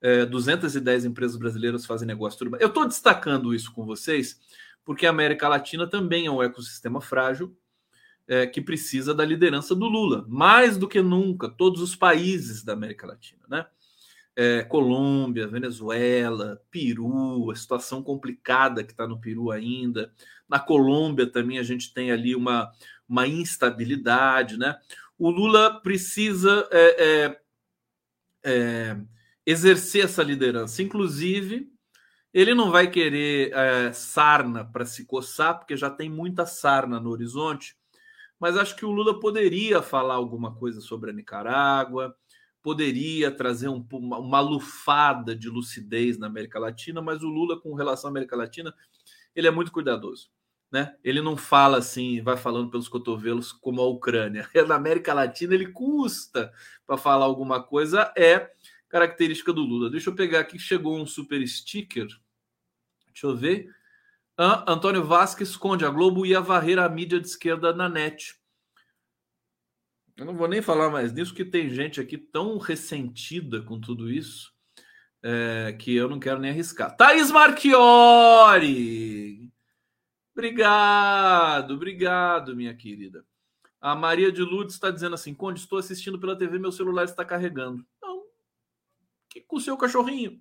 É, 210 empresas brasileiras fazem negócio. Eu estou destacando isso com vocês porque a América Latina também é um ecossistema frágil é, que precisa da liderança do Lula, mais do que nunca, todos os países da América Latina, né? É, Colômbia, Venezuela, Peru, a situação complicada que está no Peru ainda. Na Colômbia também a gente tem ali uma, uma instabilidade, né? O Lula precisa é, é, é exercer essa liderança. Inclusive, ele não vai querer é, sarna para se coçar, porque já tem muita sarna no horizonte mas acho que o Lula poderia falar alguma coisa sobre a Nicarágua, poderia trazer um, uma, lufada de lucidez na América Latina, mas o Lula, com relação à América Latina, ele é muito cuidadoso. Né? Ele não fala assim, vai falando pelos cotovelos como a Ucrânia. Na América Latina ele custa para falar alguma coisa, é característica do Lula. Deixa eu pegar aqui, chegou um super sticker. Deixa eu ver. Antônio Vasquez esconde. A Globo ia varrer a mídia de esquerda na net. Eu não vou nem falar mais nisso, que tem gente aqui tão ressentida com tudo isso é, que eu não quero nem arriscar. Thaís Marchiori! Obrigado, obrigado, minha querida. A Maria de Lourdes está dizendo assim: Conde, estou assistindo pela TV, meu celular está carregando. Não, que com o seu cachorrinho.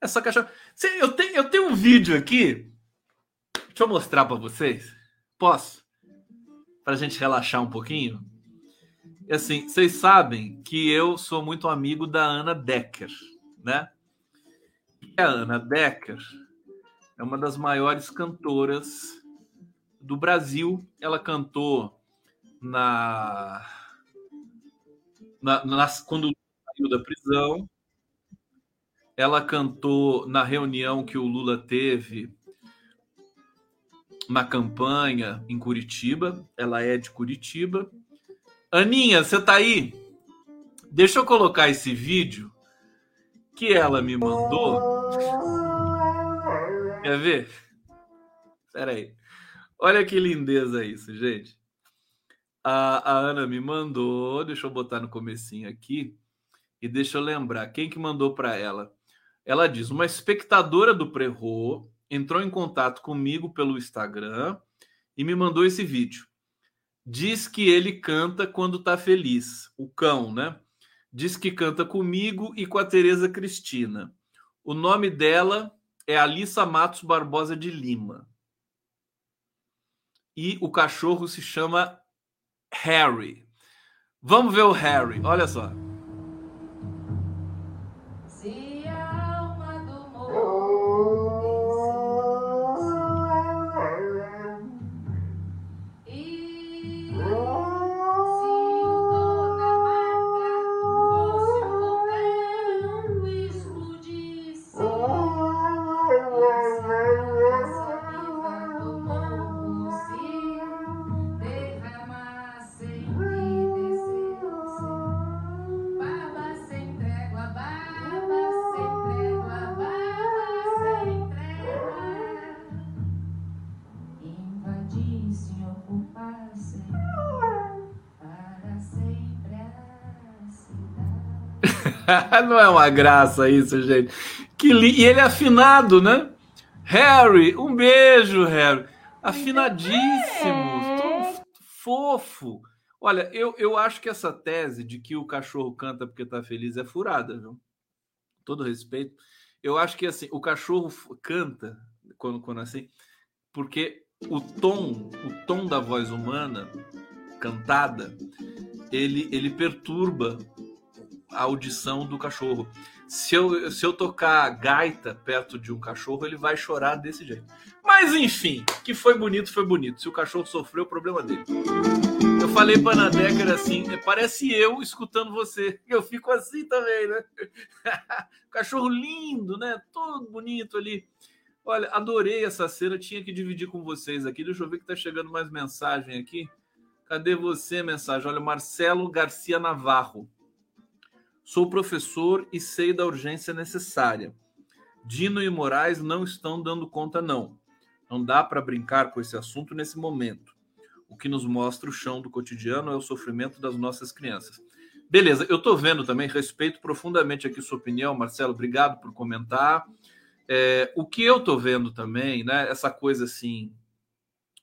Essa cachorra. Eu tenho, eu tenho um vídeo aqui Deixa eu mostrar para vocês. Posso? Para a gente relaxar um pouquinho. E assim, vocês sabem que eu sou muito amigo da Ana Decker, né? E a Ana Decker é uma das maiores cantoras do Brasil. Ela cantou na, na, na quando saiu da prisão. Ela cantou na reunião que o Lula teve uma campanha em Curitiba. Ela é de Curitiba. Aninha, você tá aí? Deixa eu colocar esse vídeo que ela me mandou. Quer ver? Espera aí. Olha que lindeza isso, gente. A, a, Ana me mandou, deixa eu botar no comecinho aqui e deixa eu lembrar quem que mandou para ela. Ela diz: uma espectadora do Prerro entrou em contato comigo pelo Instagram e me mandou esse vídeo. Diz que ele canta quando tá feliz, o cão, né? Diz que canta comigo e com a Tereza Cristina. O nome dela é Alissa Matos Barbosa de Lima. E o cachorro se chama Harry. Vamos ver o Harry, olha só. Não é uma graça isso, gente. Que li... E ele é afinado, né? Harry, um beijo, Harry. Afinadíssimo, tão fofo. Olha, eu, eu acho que essa tese de que o cachorro canta porque tá feliz é furada, viu? Todo respeito. Eu acho que assim, o cachorro canta quando, quando assim, porque o tom, o tom da voz humana cantada, ele, ele perturba a audição do cachorro. Se eu, se eu tocar gaita perto de um cachorro, ele vai chorar desse jeito. Mas enfim, que foi bonito, foi bonito. Se o cachorro sofreu, o problema dele. Eu falei para Ana Decker assim, parece eu escutando você. Eu fico assim também, né? cachorro lindo, né? Todo bonito ali. Olha, adorei essa cena, tinha que dividir com vocês aqui. Deixa eu ver que tá chegando mais mensagem aqui. Cadê você, mensagem? Olha, Marcelo Garcia Navarro. Sou professor e sei da urgência necessária. Dino e Moraes não estão dando conta, não. Não dá para brincar com esse assunto nesse momento. O que nos mostra o chão do cotidiano é o sofrimento das nossas crianças. Beleza, eu estou vendo também, respeito profundamente aqui sua opinião, Marcelo, obrigado por comentar. É, o que eu estou vendo também, né, essa coisa assim,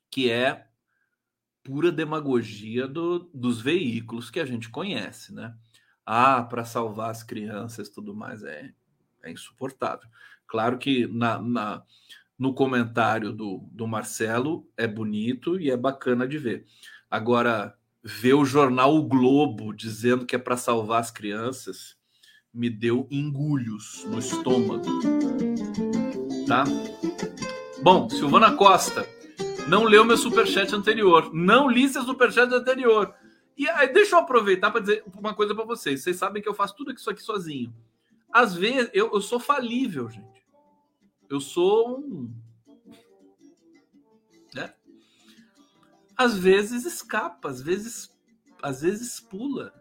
que é pura demagogia do, dos veículos que a gente conhece, né? Ah, para salvar as crianças tudo mais, é, é insuportável. Claro que na, na, no comentário do, do Marcelo é bonito e é bacana de ver. Agora, ver o jornal O Globo dizendo que é para salvar as crianças me deu engulhos no estômago. Tá? Bom, Silvana Costa, não leu meu superchat anterior. Não li seu superchat anterior. E aí, deixa eu aproveitar para dizer uma coisa para vocês. Vocês sabem que eu faço tudo isso aqui sozinho. Às vezes, eu, eu sou falível, gente. Eu sou um. Né? Às vezes escapa, às vezes, às vezes pula.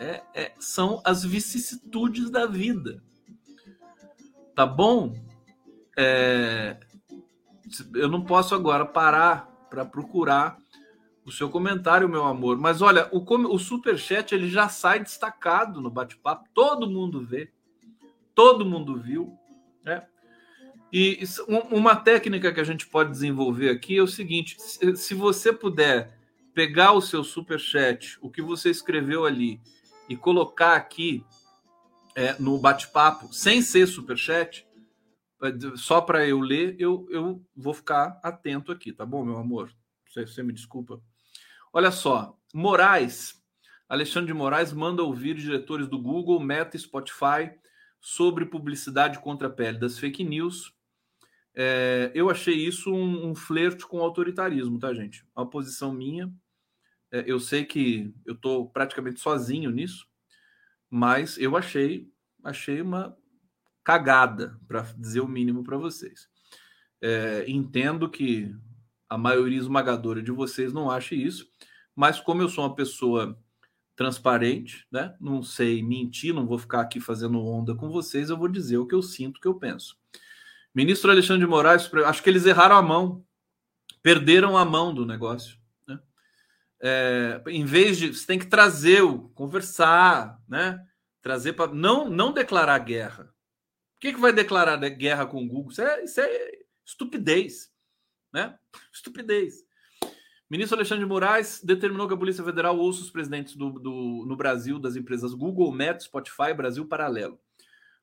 É, é, são as vicissitudes da vida. Tá bom? É, eu não posso agora parar para procurar o seu comentário, meu amor. Mas olha, o, o superchat ele já sai destacado no bate-papo. Todo mundo vê. Todo mundo viu. Né? E uma técnica que a gente pode desenvolver aqui é o seguinte: se você puder pegar o seu superchat, o que você escreveu ali, e colocar aqui é, no bate-papo, sem ser superchat, é, só para eu ler, eu, eu vou ficar atento aqui, tá bom, meu amor? Você me desculpa. Olha só, Moraes, Alexandre de Moraes manda ouvir diretores do Google, Meta e Spotify sobre publicidade contra a pele das fake news. É, eu achei isso um, um flerte com autoritarismo, tá, gente? Uma posição minha. É, eu sei que eu estou praticamente sozinho nisso, mas eu achei, achei uma cagada, para dizer o mínimo para vocês. É, entendo que a maioria esmagadora de vocês não acha isso, mas como eu sou uma pessoa transparente, né? Não sei mentir, não vou ficar aqui fazendo onda com vocês, eu vou dizer o que eu sinto, o que eu penso. Ministro Alexandre de Moraes, acho que eles erraram a mão, perderam a mão do negócio. Né? É, em vez de você tem que trazer o conversar, né? Trazer para não não declarar guerra. O que, que vai declarar guerra com o Google? Isso é, isso é estupidez, né? Estupidez. Ministro Alexandre de Moraes determinou que a Polícia Federal ouça os presidentes do, do, no Brasil das empresas Google, Meta, Spotify, Brasil Paralelo.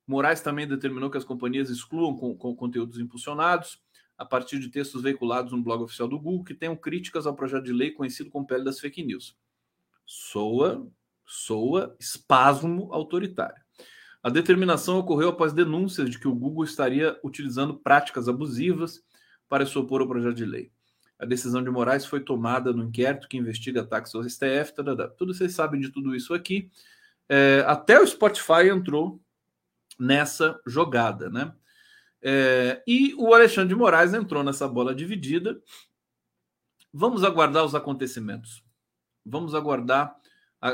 Moraes também determinou que as companhias excluam com, com conteúdos impulsionados a partir de textos veiculados no blog oficial do Google que tenham críticas ao projeto de lei conhecido como pele das fake news. Soa, soa espasmo autoritário. A determinação ocorreu após denúncias de que o Google estaria utilizando práticas abusivas para se opor ao projeto de lei. A decisão de Moraes foi tomada no inquérito que investiga ataques ao STF. Tadadá. Tudo vocês sabem de tudo isso aqui. É, até o Spotify entrou nessa jogada, né? É, e o Alexandre de Moraes entrou nessa bola dividida. Vamos aguardar os acontecimentos. Vamos aguardar.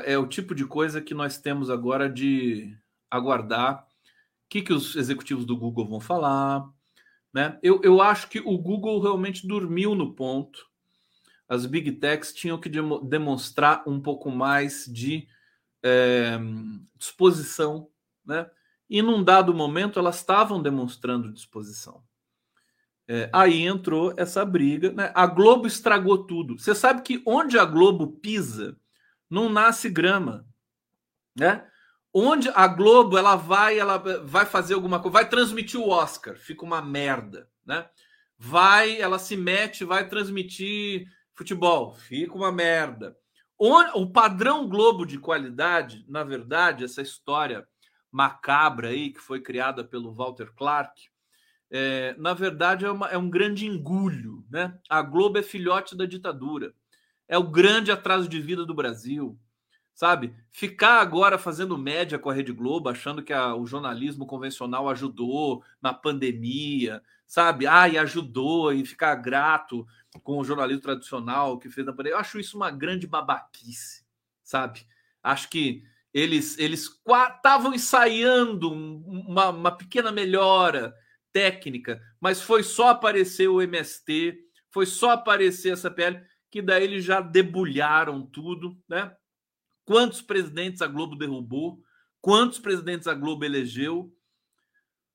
É o tipo de coisa que nós temos agora de aguardar. O que, que os executivos do Google vão falar? Né? Eu, eu acho que o Google realmente dormiu no ponto. As big techs tinham que demonstrar um pouco mais de é, disposição, né? E num dado momento elas estavam demonstrando disposição. É, aí entrou essa briga. Né? A Globo estragou tudo. Você sabe que onde a Globo pisa, não nasce grama. Né? Onde a Globo ela vai, ela vai fazer alguma coisa, vai transmitir o Oscar, fica uma merda. Né? Vai, ela se mete, vai transmitir futebol, fica uma merda. O padrão Globo de qualidade, na verdade, essa história macabra aí que foi criada pelo Walter Clark, é, na verdade é, uma, é, um grande engulho. Né? A Globo é filhote da ditadura, é o grande atraso de vida do Brasil. Sabe? Ficar agora fazendo média com a Rede Globo, achando que a, o jornalismo convencional ajudou na pandemia, sabe? Ah, e ajudou, e ficar grato com o jornalismo tradicional que fez na pandemia. Eu acho isso uma grande babaquice, sabe? Acho que eles eles estavam ensaiando uma, uma pequena melhora técnica, mas foi só aparecer o MST, foi só aparecer essa PL, que daí eles já debulharam tudo, né? Quantos presidentes a Globo derrubou? Quantos presidentes a Globo elegeu?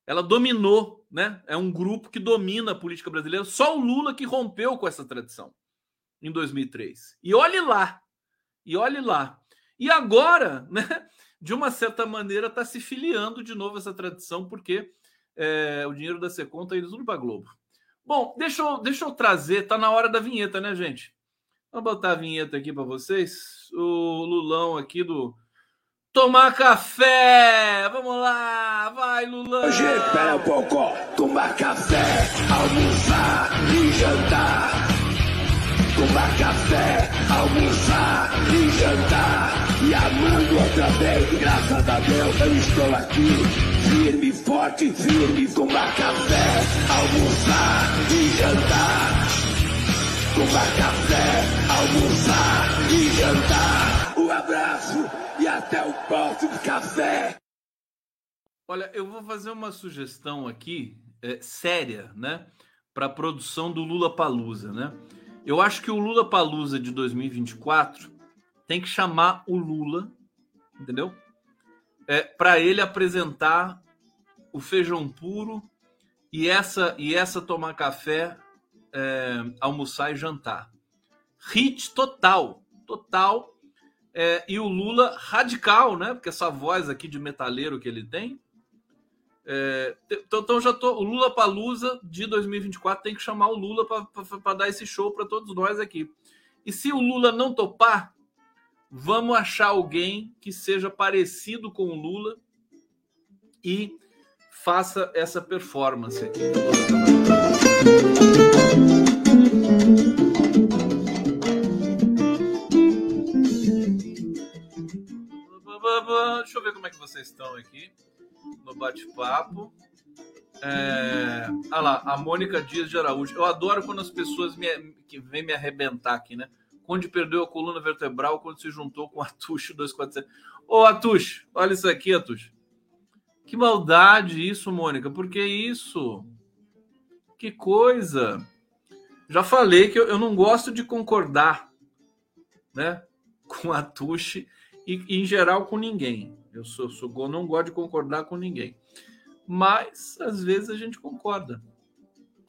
Ela dominou, né? É um grupo que domina a política brasileira. Só o Lula que rompeu com essa tradição em 2003. E olhe lá, e olhe lá. E agora, né, de uma certa maneira, está se filiando de novo essa tradição, porque é, o dinheiro da está indo tudo para Globo. Bom, deixa eu, deixa eu trazer, tá na hora da vinheta, né, gente? Vou botar a vinheta aqui para vocês. O Lulão aqui do Tomar café! Vamos lá! Vai, Lulão! Hoje, espera um pouco! Tomar café, almoçar e jantar tomar café, almoçar e jantar. E amando outra vez, graças a Deus eu estou aqui. Firme, forte, firme, tomar café, almoçar e jantar. Tomar café, almoçar e jantar. Um abraço e até o próximo café. Olha, eu vou fazer uma sugestão aqui, é, séria, né? Para a produção do Lula Palusa, né? Eu acho que o Lula Palusa de 2024 tem que chamar o Lula, entendeu? É, para ele apresentar o feijão puro e essa e essa tomar café, é, almoçar e jantar. Hit total, total. É, e o Lula radical, né? Porque essa voz aqui de metaleiro que ele tem, é, então, então, já tô. O Lula Palusa de 2024 tem que chamar o Lula para dar esse show para todos nós aqui. E se o Lula não topar, vamos achar alguém que seja parecido com o Lula e faça essa performance aqui. Deixa eu ver como é que vocês estão aqui no bate-papo. É... Ah lá, a Mônica Dias de Araújo. Eu adoro quando as pessoas me, que vêm me arrebentar aqui, né? Quando perdeu a coluna vertebral quando se juntou com o Atush 247. Ô, Atush, olha isso aqui, Atush. Que maldade isso, Mônica. Por que isso? Que coisa. Já falei que eu, eu não gosto de concordar, né? Com a Atush e, em geral, com ninguém. Eu sou, sou não gosto de concordar com ninguém. Mas às vezes a gente concorda.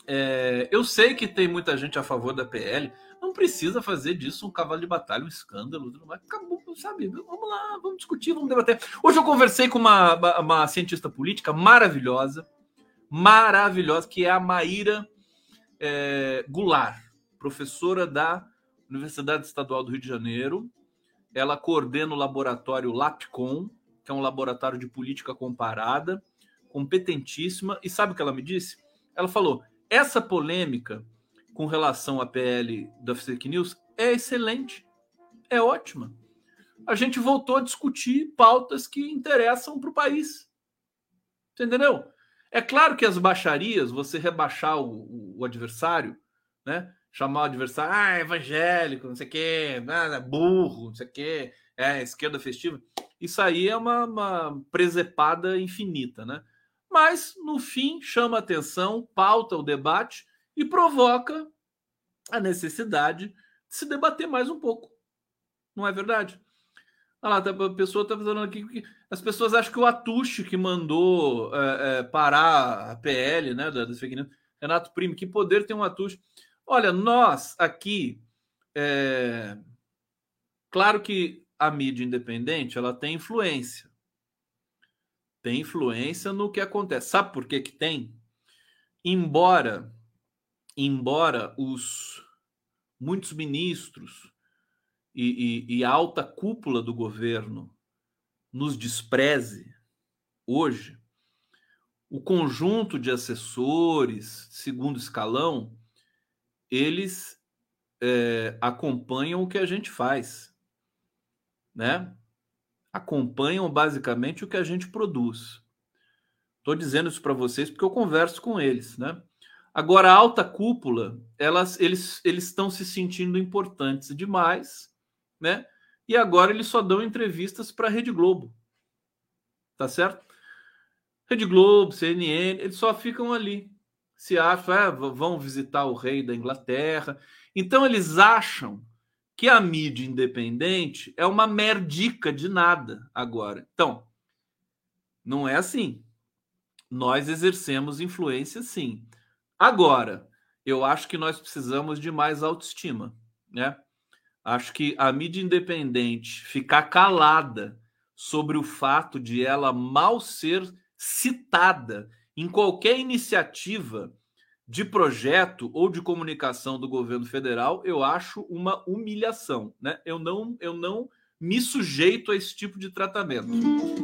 É, eu sei que tem muita gente a favor da PL. Não precisa fazer disso um cavalo de batalha, um escândalo. Acabou, sabe? Vamos lá, vamos discutir, vamos debater. Hoje eu conversei com uma, uma cientista política maravilhosa, maravilhosa, que é a Maíra é, Goulart, professora da Universidade Estadual do Rio de Janeiro. Ela coordena o laboratório LAPCOM, que é um laboratório de política comparada, competentíssima. E sabe o que ela me disse? Ela falou: essa polêmica com relação à PL da fake news é excelente, é ótima. A gente voltou a discutir pautas que interessam para o país. Entendeu? É claro que as baixarias, você rebaixar o, o adversário, né? Chamar o adversário, ah, evangélico, não sei o quê, nada, burro, não sei o quê, é, esquerda festiva. Isso aí é uma, uma presepada infinita, né? Mas, no fim, chama atenção, pauta o debate e provoca a necessidade de se debater mais um pouco. Não é verdade? Olha lá, tá, a pessoa está falando aqui que as pessoas acham que o Atushi que mandou é, é, parar a PL, né, das fake news, Renato Primo, que poder tem um Atushi? Olha, nós aqui, é... claro que a mídia independente ela tem influência, tem influência no que acontece. Sabe por que que tem? Embora, embora os muitos ministros e, e, e a alta cúpula do governo nos despreze hoje, o conjunto de assessores, segundo escalão, eles é, acompanham o que a gente faz, né? Acompanham basicamente o que a gente produz. Estou dizendo isso para vocês porque eu converso com eles, né? Agora, a alta cúpula, elas, eles, eles estão se sentindo importantes demais, né? E agora eles só dão entrevistas para a Rede Globo, tá certo? Rede Globo, CNN, eles só ficam ali. Se acham, é, vão visitar o rei da Inglaterra. Então eles acham que a mídia independente é uma merdica de nada agora. Então, não é assim. Nós exercemos influência sim. Agora, eu acho que nós precisamos de mais autoestima, né? Acho que a mídia independente ficar calada sobre o fato de ela mal ser citada em qualquer iniciativa de projeto ou de comunicação do governo federal, eu acho uma humilhação, né? Eu não, eu não me sujeito a esse tipo de tratamento.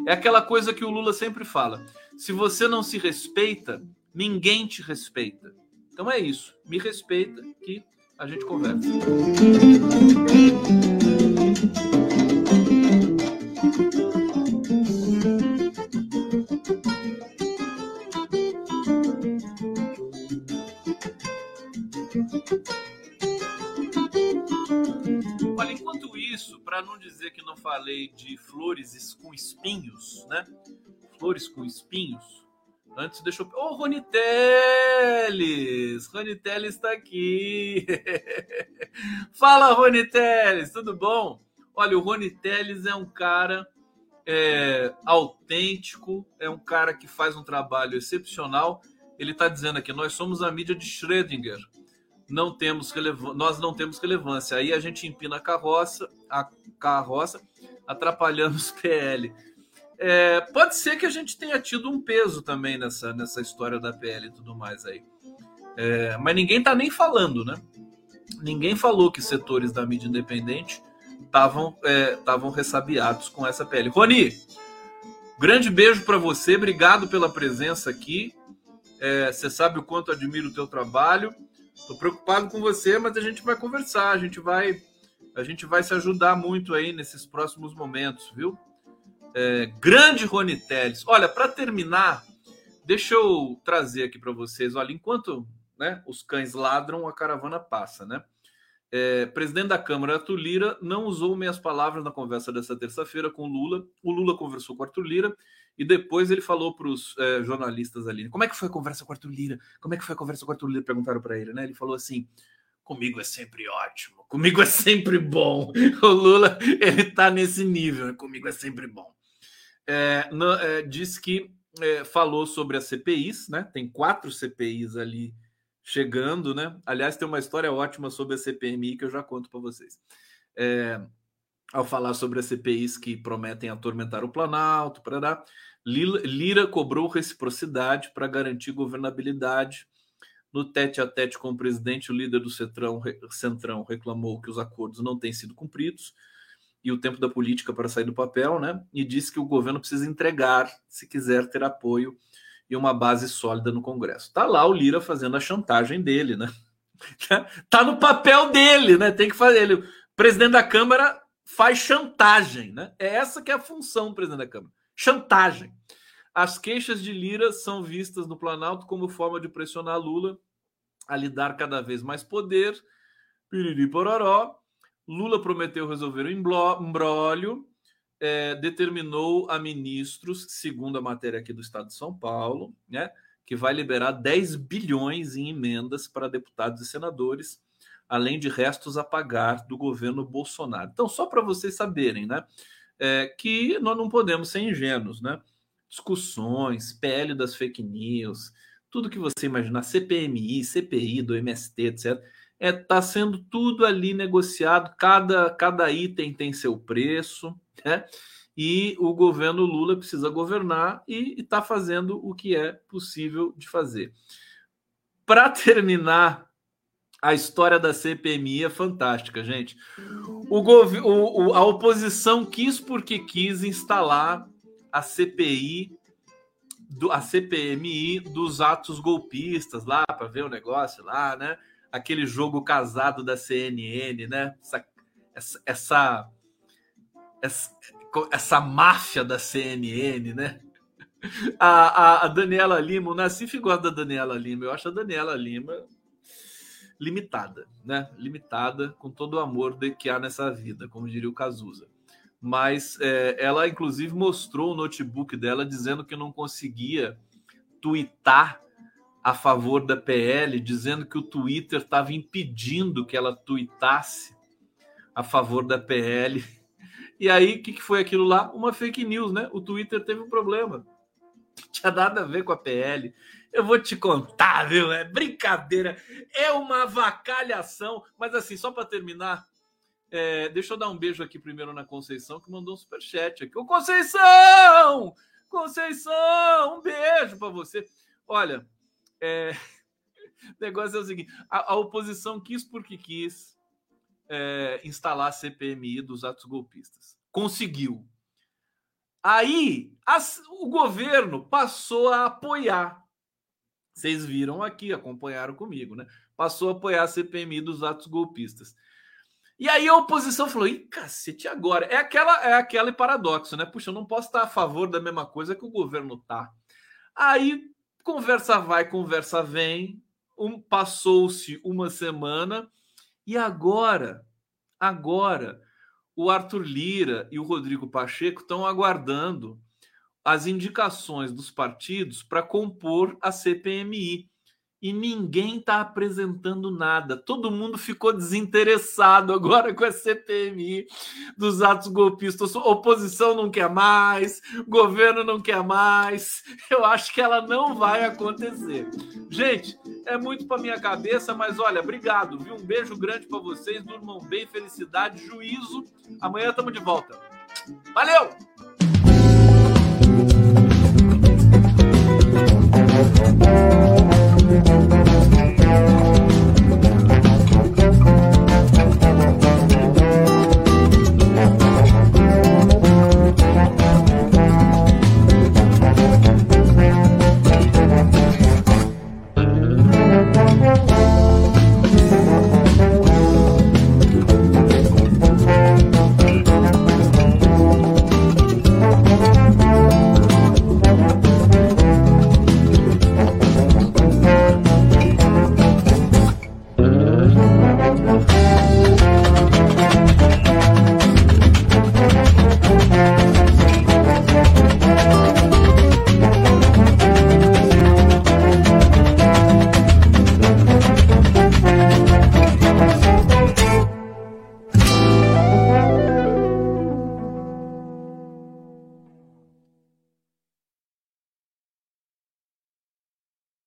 É aquela coisa que o Lula sempre fala: se você não se respeita, ninguém te respeita. Então é isso. Me respeita que a gente conversa. Olha, enquanto isso, para não dizer que não falei de flores com espinhos, né? Flores com espinhos, Antes deixa eu. Ô, oh, Rony Teles! Rony Teles está aqui! Fala, Rony Teles, tudo bom? Olha, o Rony Teles é um cara é, autêntico, é um cara que faz um trabalho excepcional. Ele está dizendo aqui: nós somos a mídia de Schrödinger. Não temos. Nós não temos relevância. Aí a gente empina a carroça, a carroça, atrapalhando os PL. É, pode ser que a gente tenha tido um peso também nessa, nessa história da PL e tudo mais aí. É, mas ninguém tá nem falando, né? Ninguém falou que setores da mídia independente estavam é, ressabiados com essa PL. Roni, grande beijo para você, obrigado pela presença aqui. É, você sabe o quanto admiro o teu trabalho. Estou preocupado com você, mas a gente vai conversar, a gente vai a gente vai se ajudar muito aí nesses próximos momentos, viu? É, grande Rony Teles. Olha, para terminar, deixa eu trazer aqui para vocês. Olha, enquanto né, os cães ladram, a caravana passa, né? É, presidente da Câmara, Arthur Lira, não usou meias palavras na conversa dessa terça-feira com o Lula. O Lula conversou com o Arthur Lira e depois ele falou para os é, jornalistas ali: como é que foi a conversa com o Arthur Lira? Como é que foi a conversa com o Arthur Lira? Perguntaram para ele, né? Ele falou assim: comigo é sempre ótimo, comigo é sempre bom. O Lula, ele tá nesse nível, comigo é sempre bom é, no, é, diz que é, falou sobre as CPIs, né? Tem quatro CPIs ali chegando, né? Aliás, tem uma história ótima sobre a CPMI que eu já conto para vocês. É, ao falar sobre as CPIs que prometem atormentar o Planalto, para Lira, cobrou reciprocidade para garantir governabilidade. No tete a tete com o presidente, o líder do Centrão reclamou que os acordos não têm sido cumpridos e o tempo da política para sair do papel, né? E disse que o governo precisa entregar se quiser ter apoio e uma base sólida no Congresso. Tá lá o Lira fazendo a chantagem dele, né? tá no papel dele, né? Tem que fazer ele. O presidente da Câmara faz chantagem, né? É essa que é a função do presidente da Câmara. Chantagem. As queixas de Lira são vistas no Planalto como forma de pressionar Lula a lhe dar cada vez mais poder. Piriri pororó. Lula prometeu resolver o embrólio é, determinou a ministros, segundo a matéria aqui do Estado de São Paulo, né, que vai liberar 10 bilhões em emendas para deputados e senadores, além de restos a pagar do governo Bolsonaro. Então, só para vocês saberem, né, é, que nós não podemos ser ingênuos, né? Discussões, PL das fake news, tudo que você imaginar, CPMI, CPI do MST, etc. É, tá sendo tudo ali negociado, cada, cada item tem seu preço, né? E o governo Lula precisa governar e está fazendo o que é possível de fazer. Para terminar, a história da CPMI é fantástica, gente. O, o, a oposição quis porque quis instalar a CPI, do, a CPMI dos atos golpistas lá para ver o negócio lá, né? Aquele jogo casado da CNN, né? Essa, essa, essa essa, máfia da CNN, né? A, a, a, Daniela Lima, o Nacife gosta da Daniela Lima. Eu acho a Daniela Lima limitada, né? Limitada com todo o amor que há nessa vida, como diria o Cazuza. Mas é, ela, inclusive, mostrou o notebook dela dizendo que não conseguia twittar a favor da PL, dizendo que o Twitter estava impedindo que ela tuitasse a favor da PL e aí, o que, que foi aquilo lá? Uma fake news, né? O Twitter teve um problema. Tinha nada a ver com a PL. Eu vou te contar, viu? É brincadeira. É uma vacalhação. Mas assim, só para terminar, é, deixa eu dar um beijo aqui primeiro na Conceição, que mandou um superchat aqui. Ô, Conceição! Conceição! Um beijo para você. Olha, é... o negócio é o seguinte: a, a oposição quis porque quis é, instalar a CPMI dos atos golpistas. Conseguiu. Aí as, o governo passou a apoiar. Vocês viram aqui, acompanharam comigo, né? Passou a apoiar a CPMI dos atos golpistas. E aí a oposição falou: Ih, cacete, agora? É aquela, é aquele paradoxo, né? Puxa, eu não posso estar a favor da mesma coisa que o governo tá. Aí conversa vai, conversa vem. Um, Passou-se uma semana e agora, agora, o Arthur Lira e o Rodrigo Pacheco estão aguardando as indicações dos partidos para compor a CPMI e ninguém está apresentando nada. Todo mundo ficou desinteressado agora com a CPMI dos atos golpistas. Oposição não quer mais, governo não quer mais. Eu acho que ela não vai acontecer. Gente, é muito para minha cabeça, mas olha, obrigado, viu? Um beijo grande para vocês, durmam bem, felicidade, juízo. Amanhã estamos de volta. Valeu!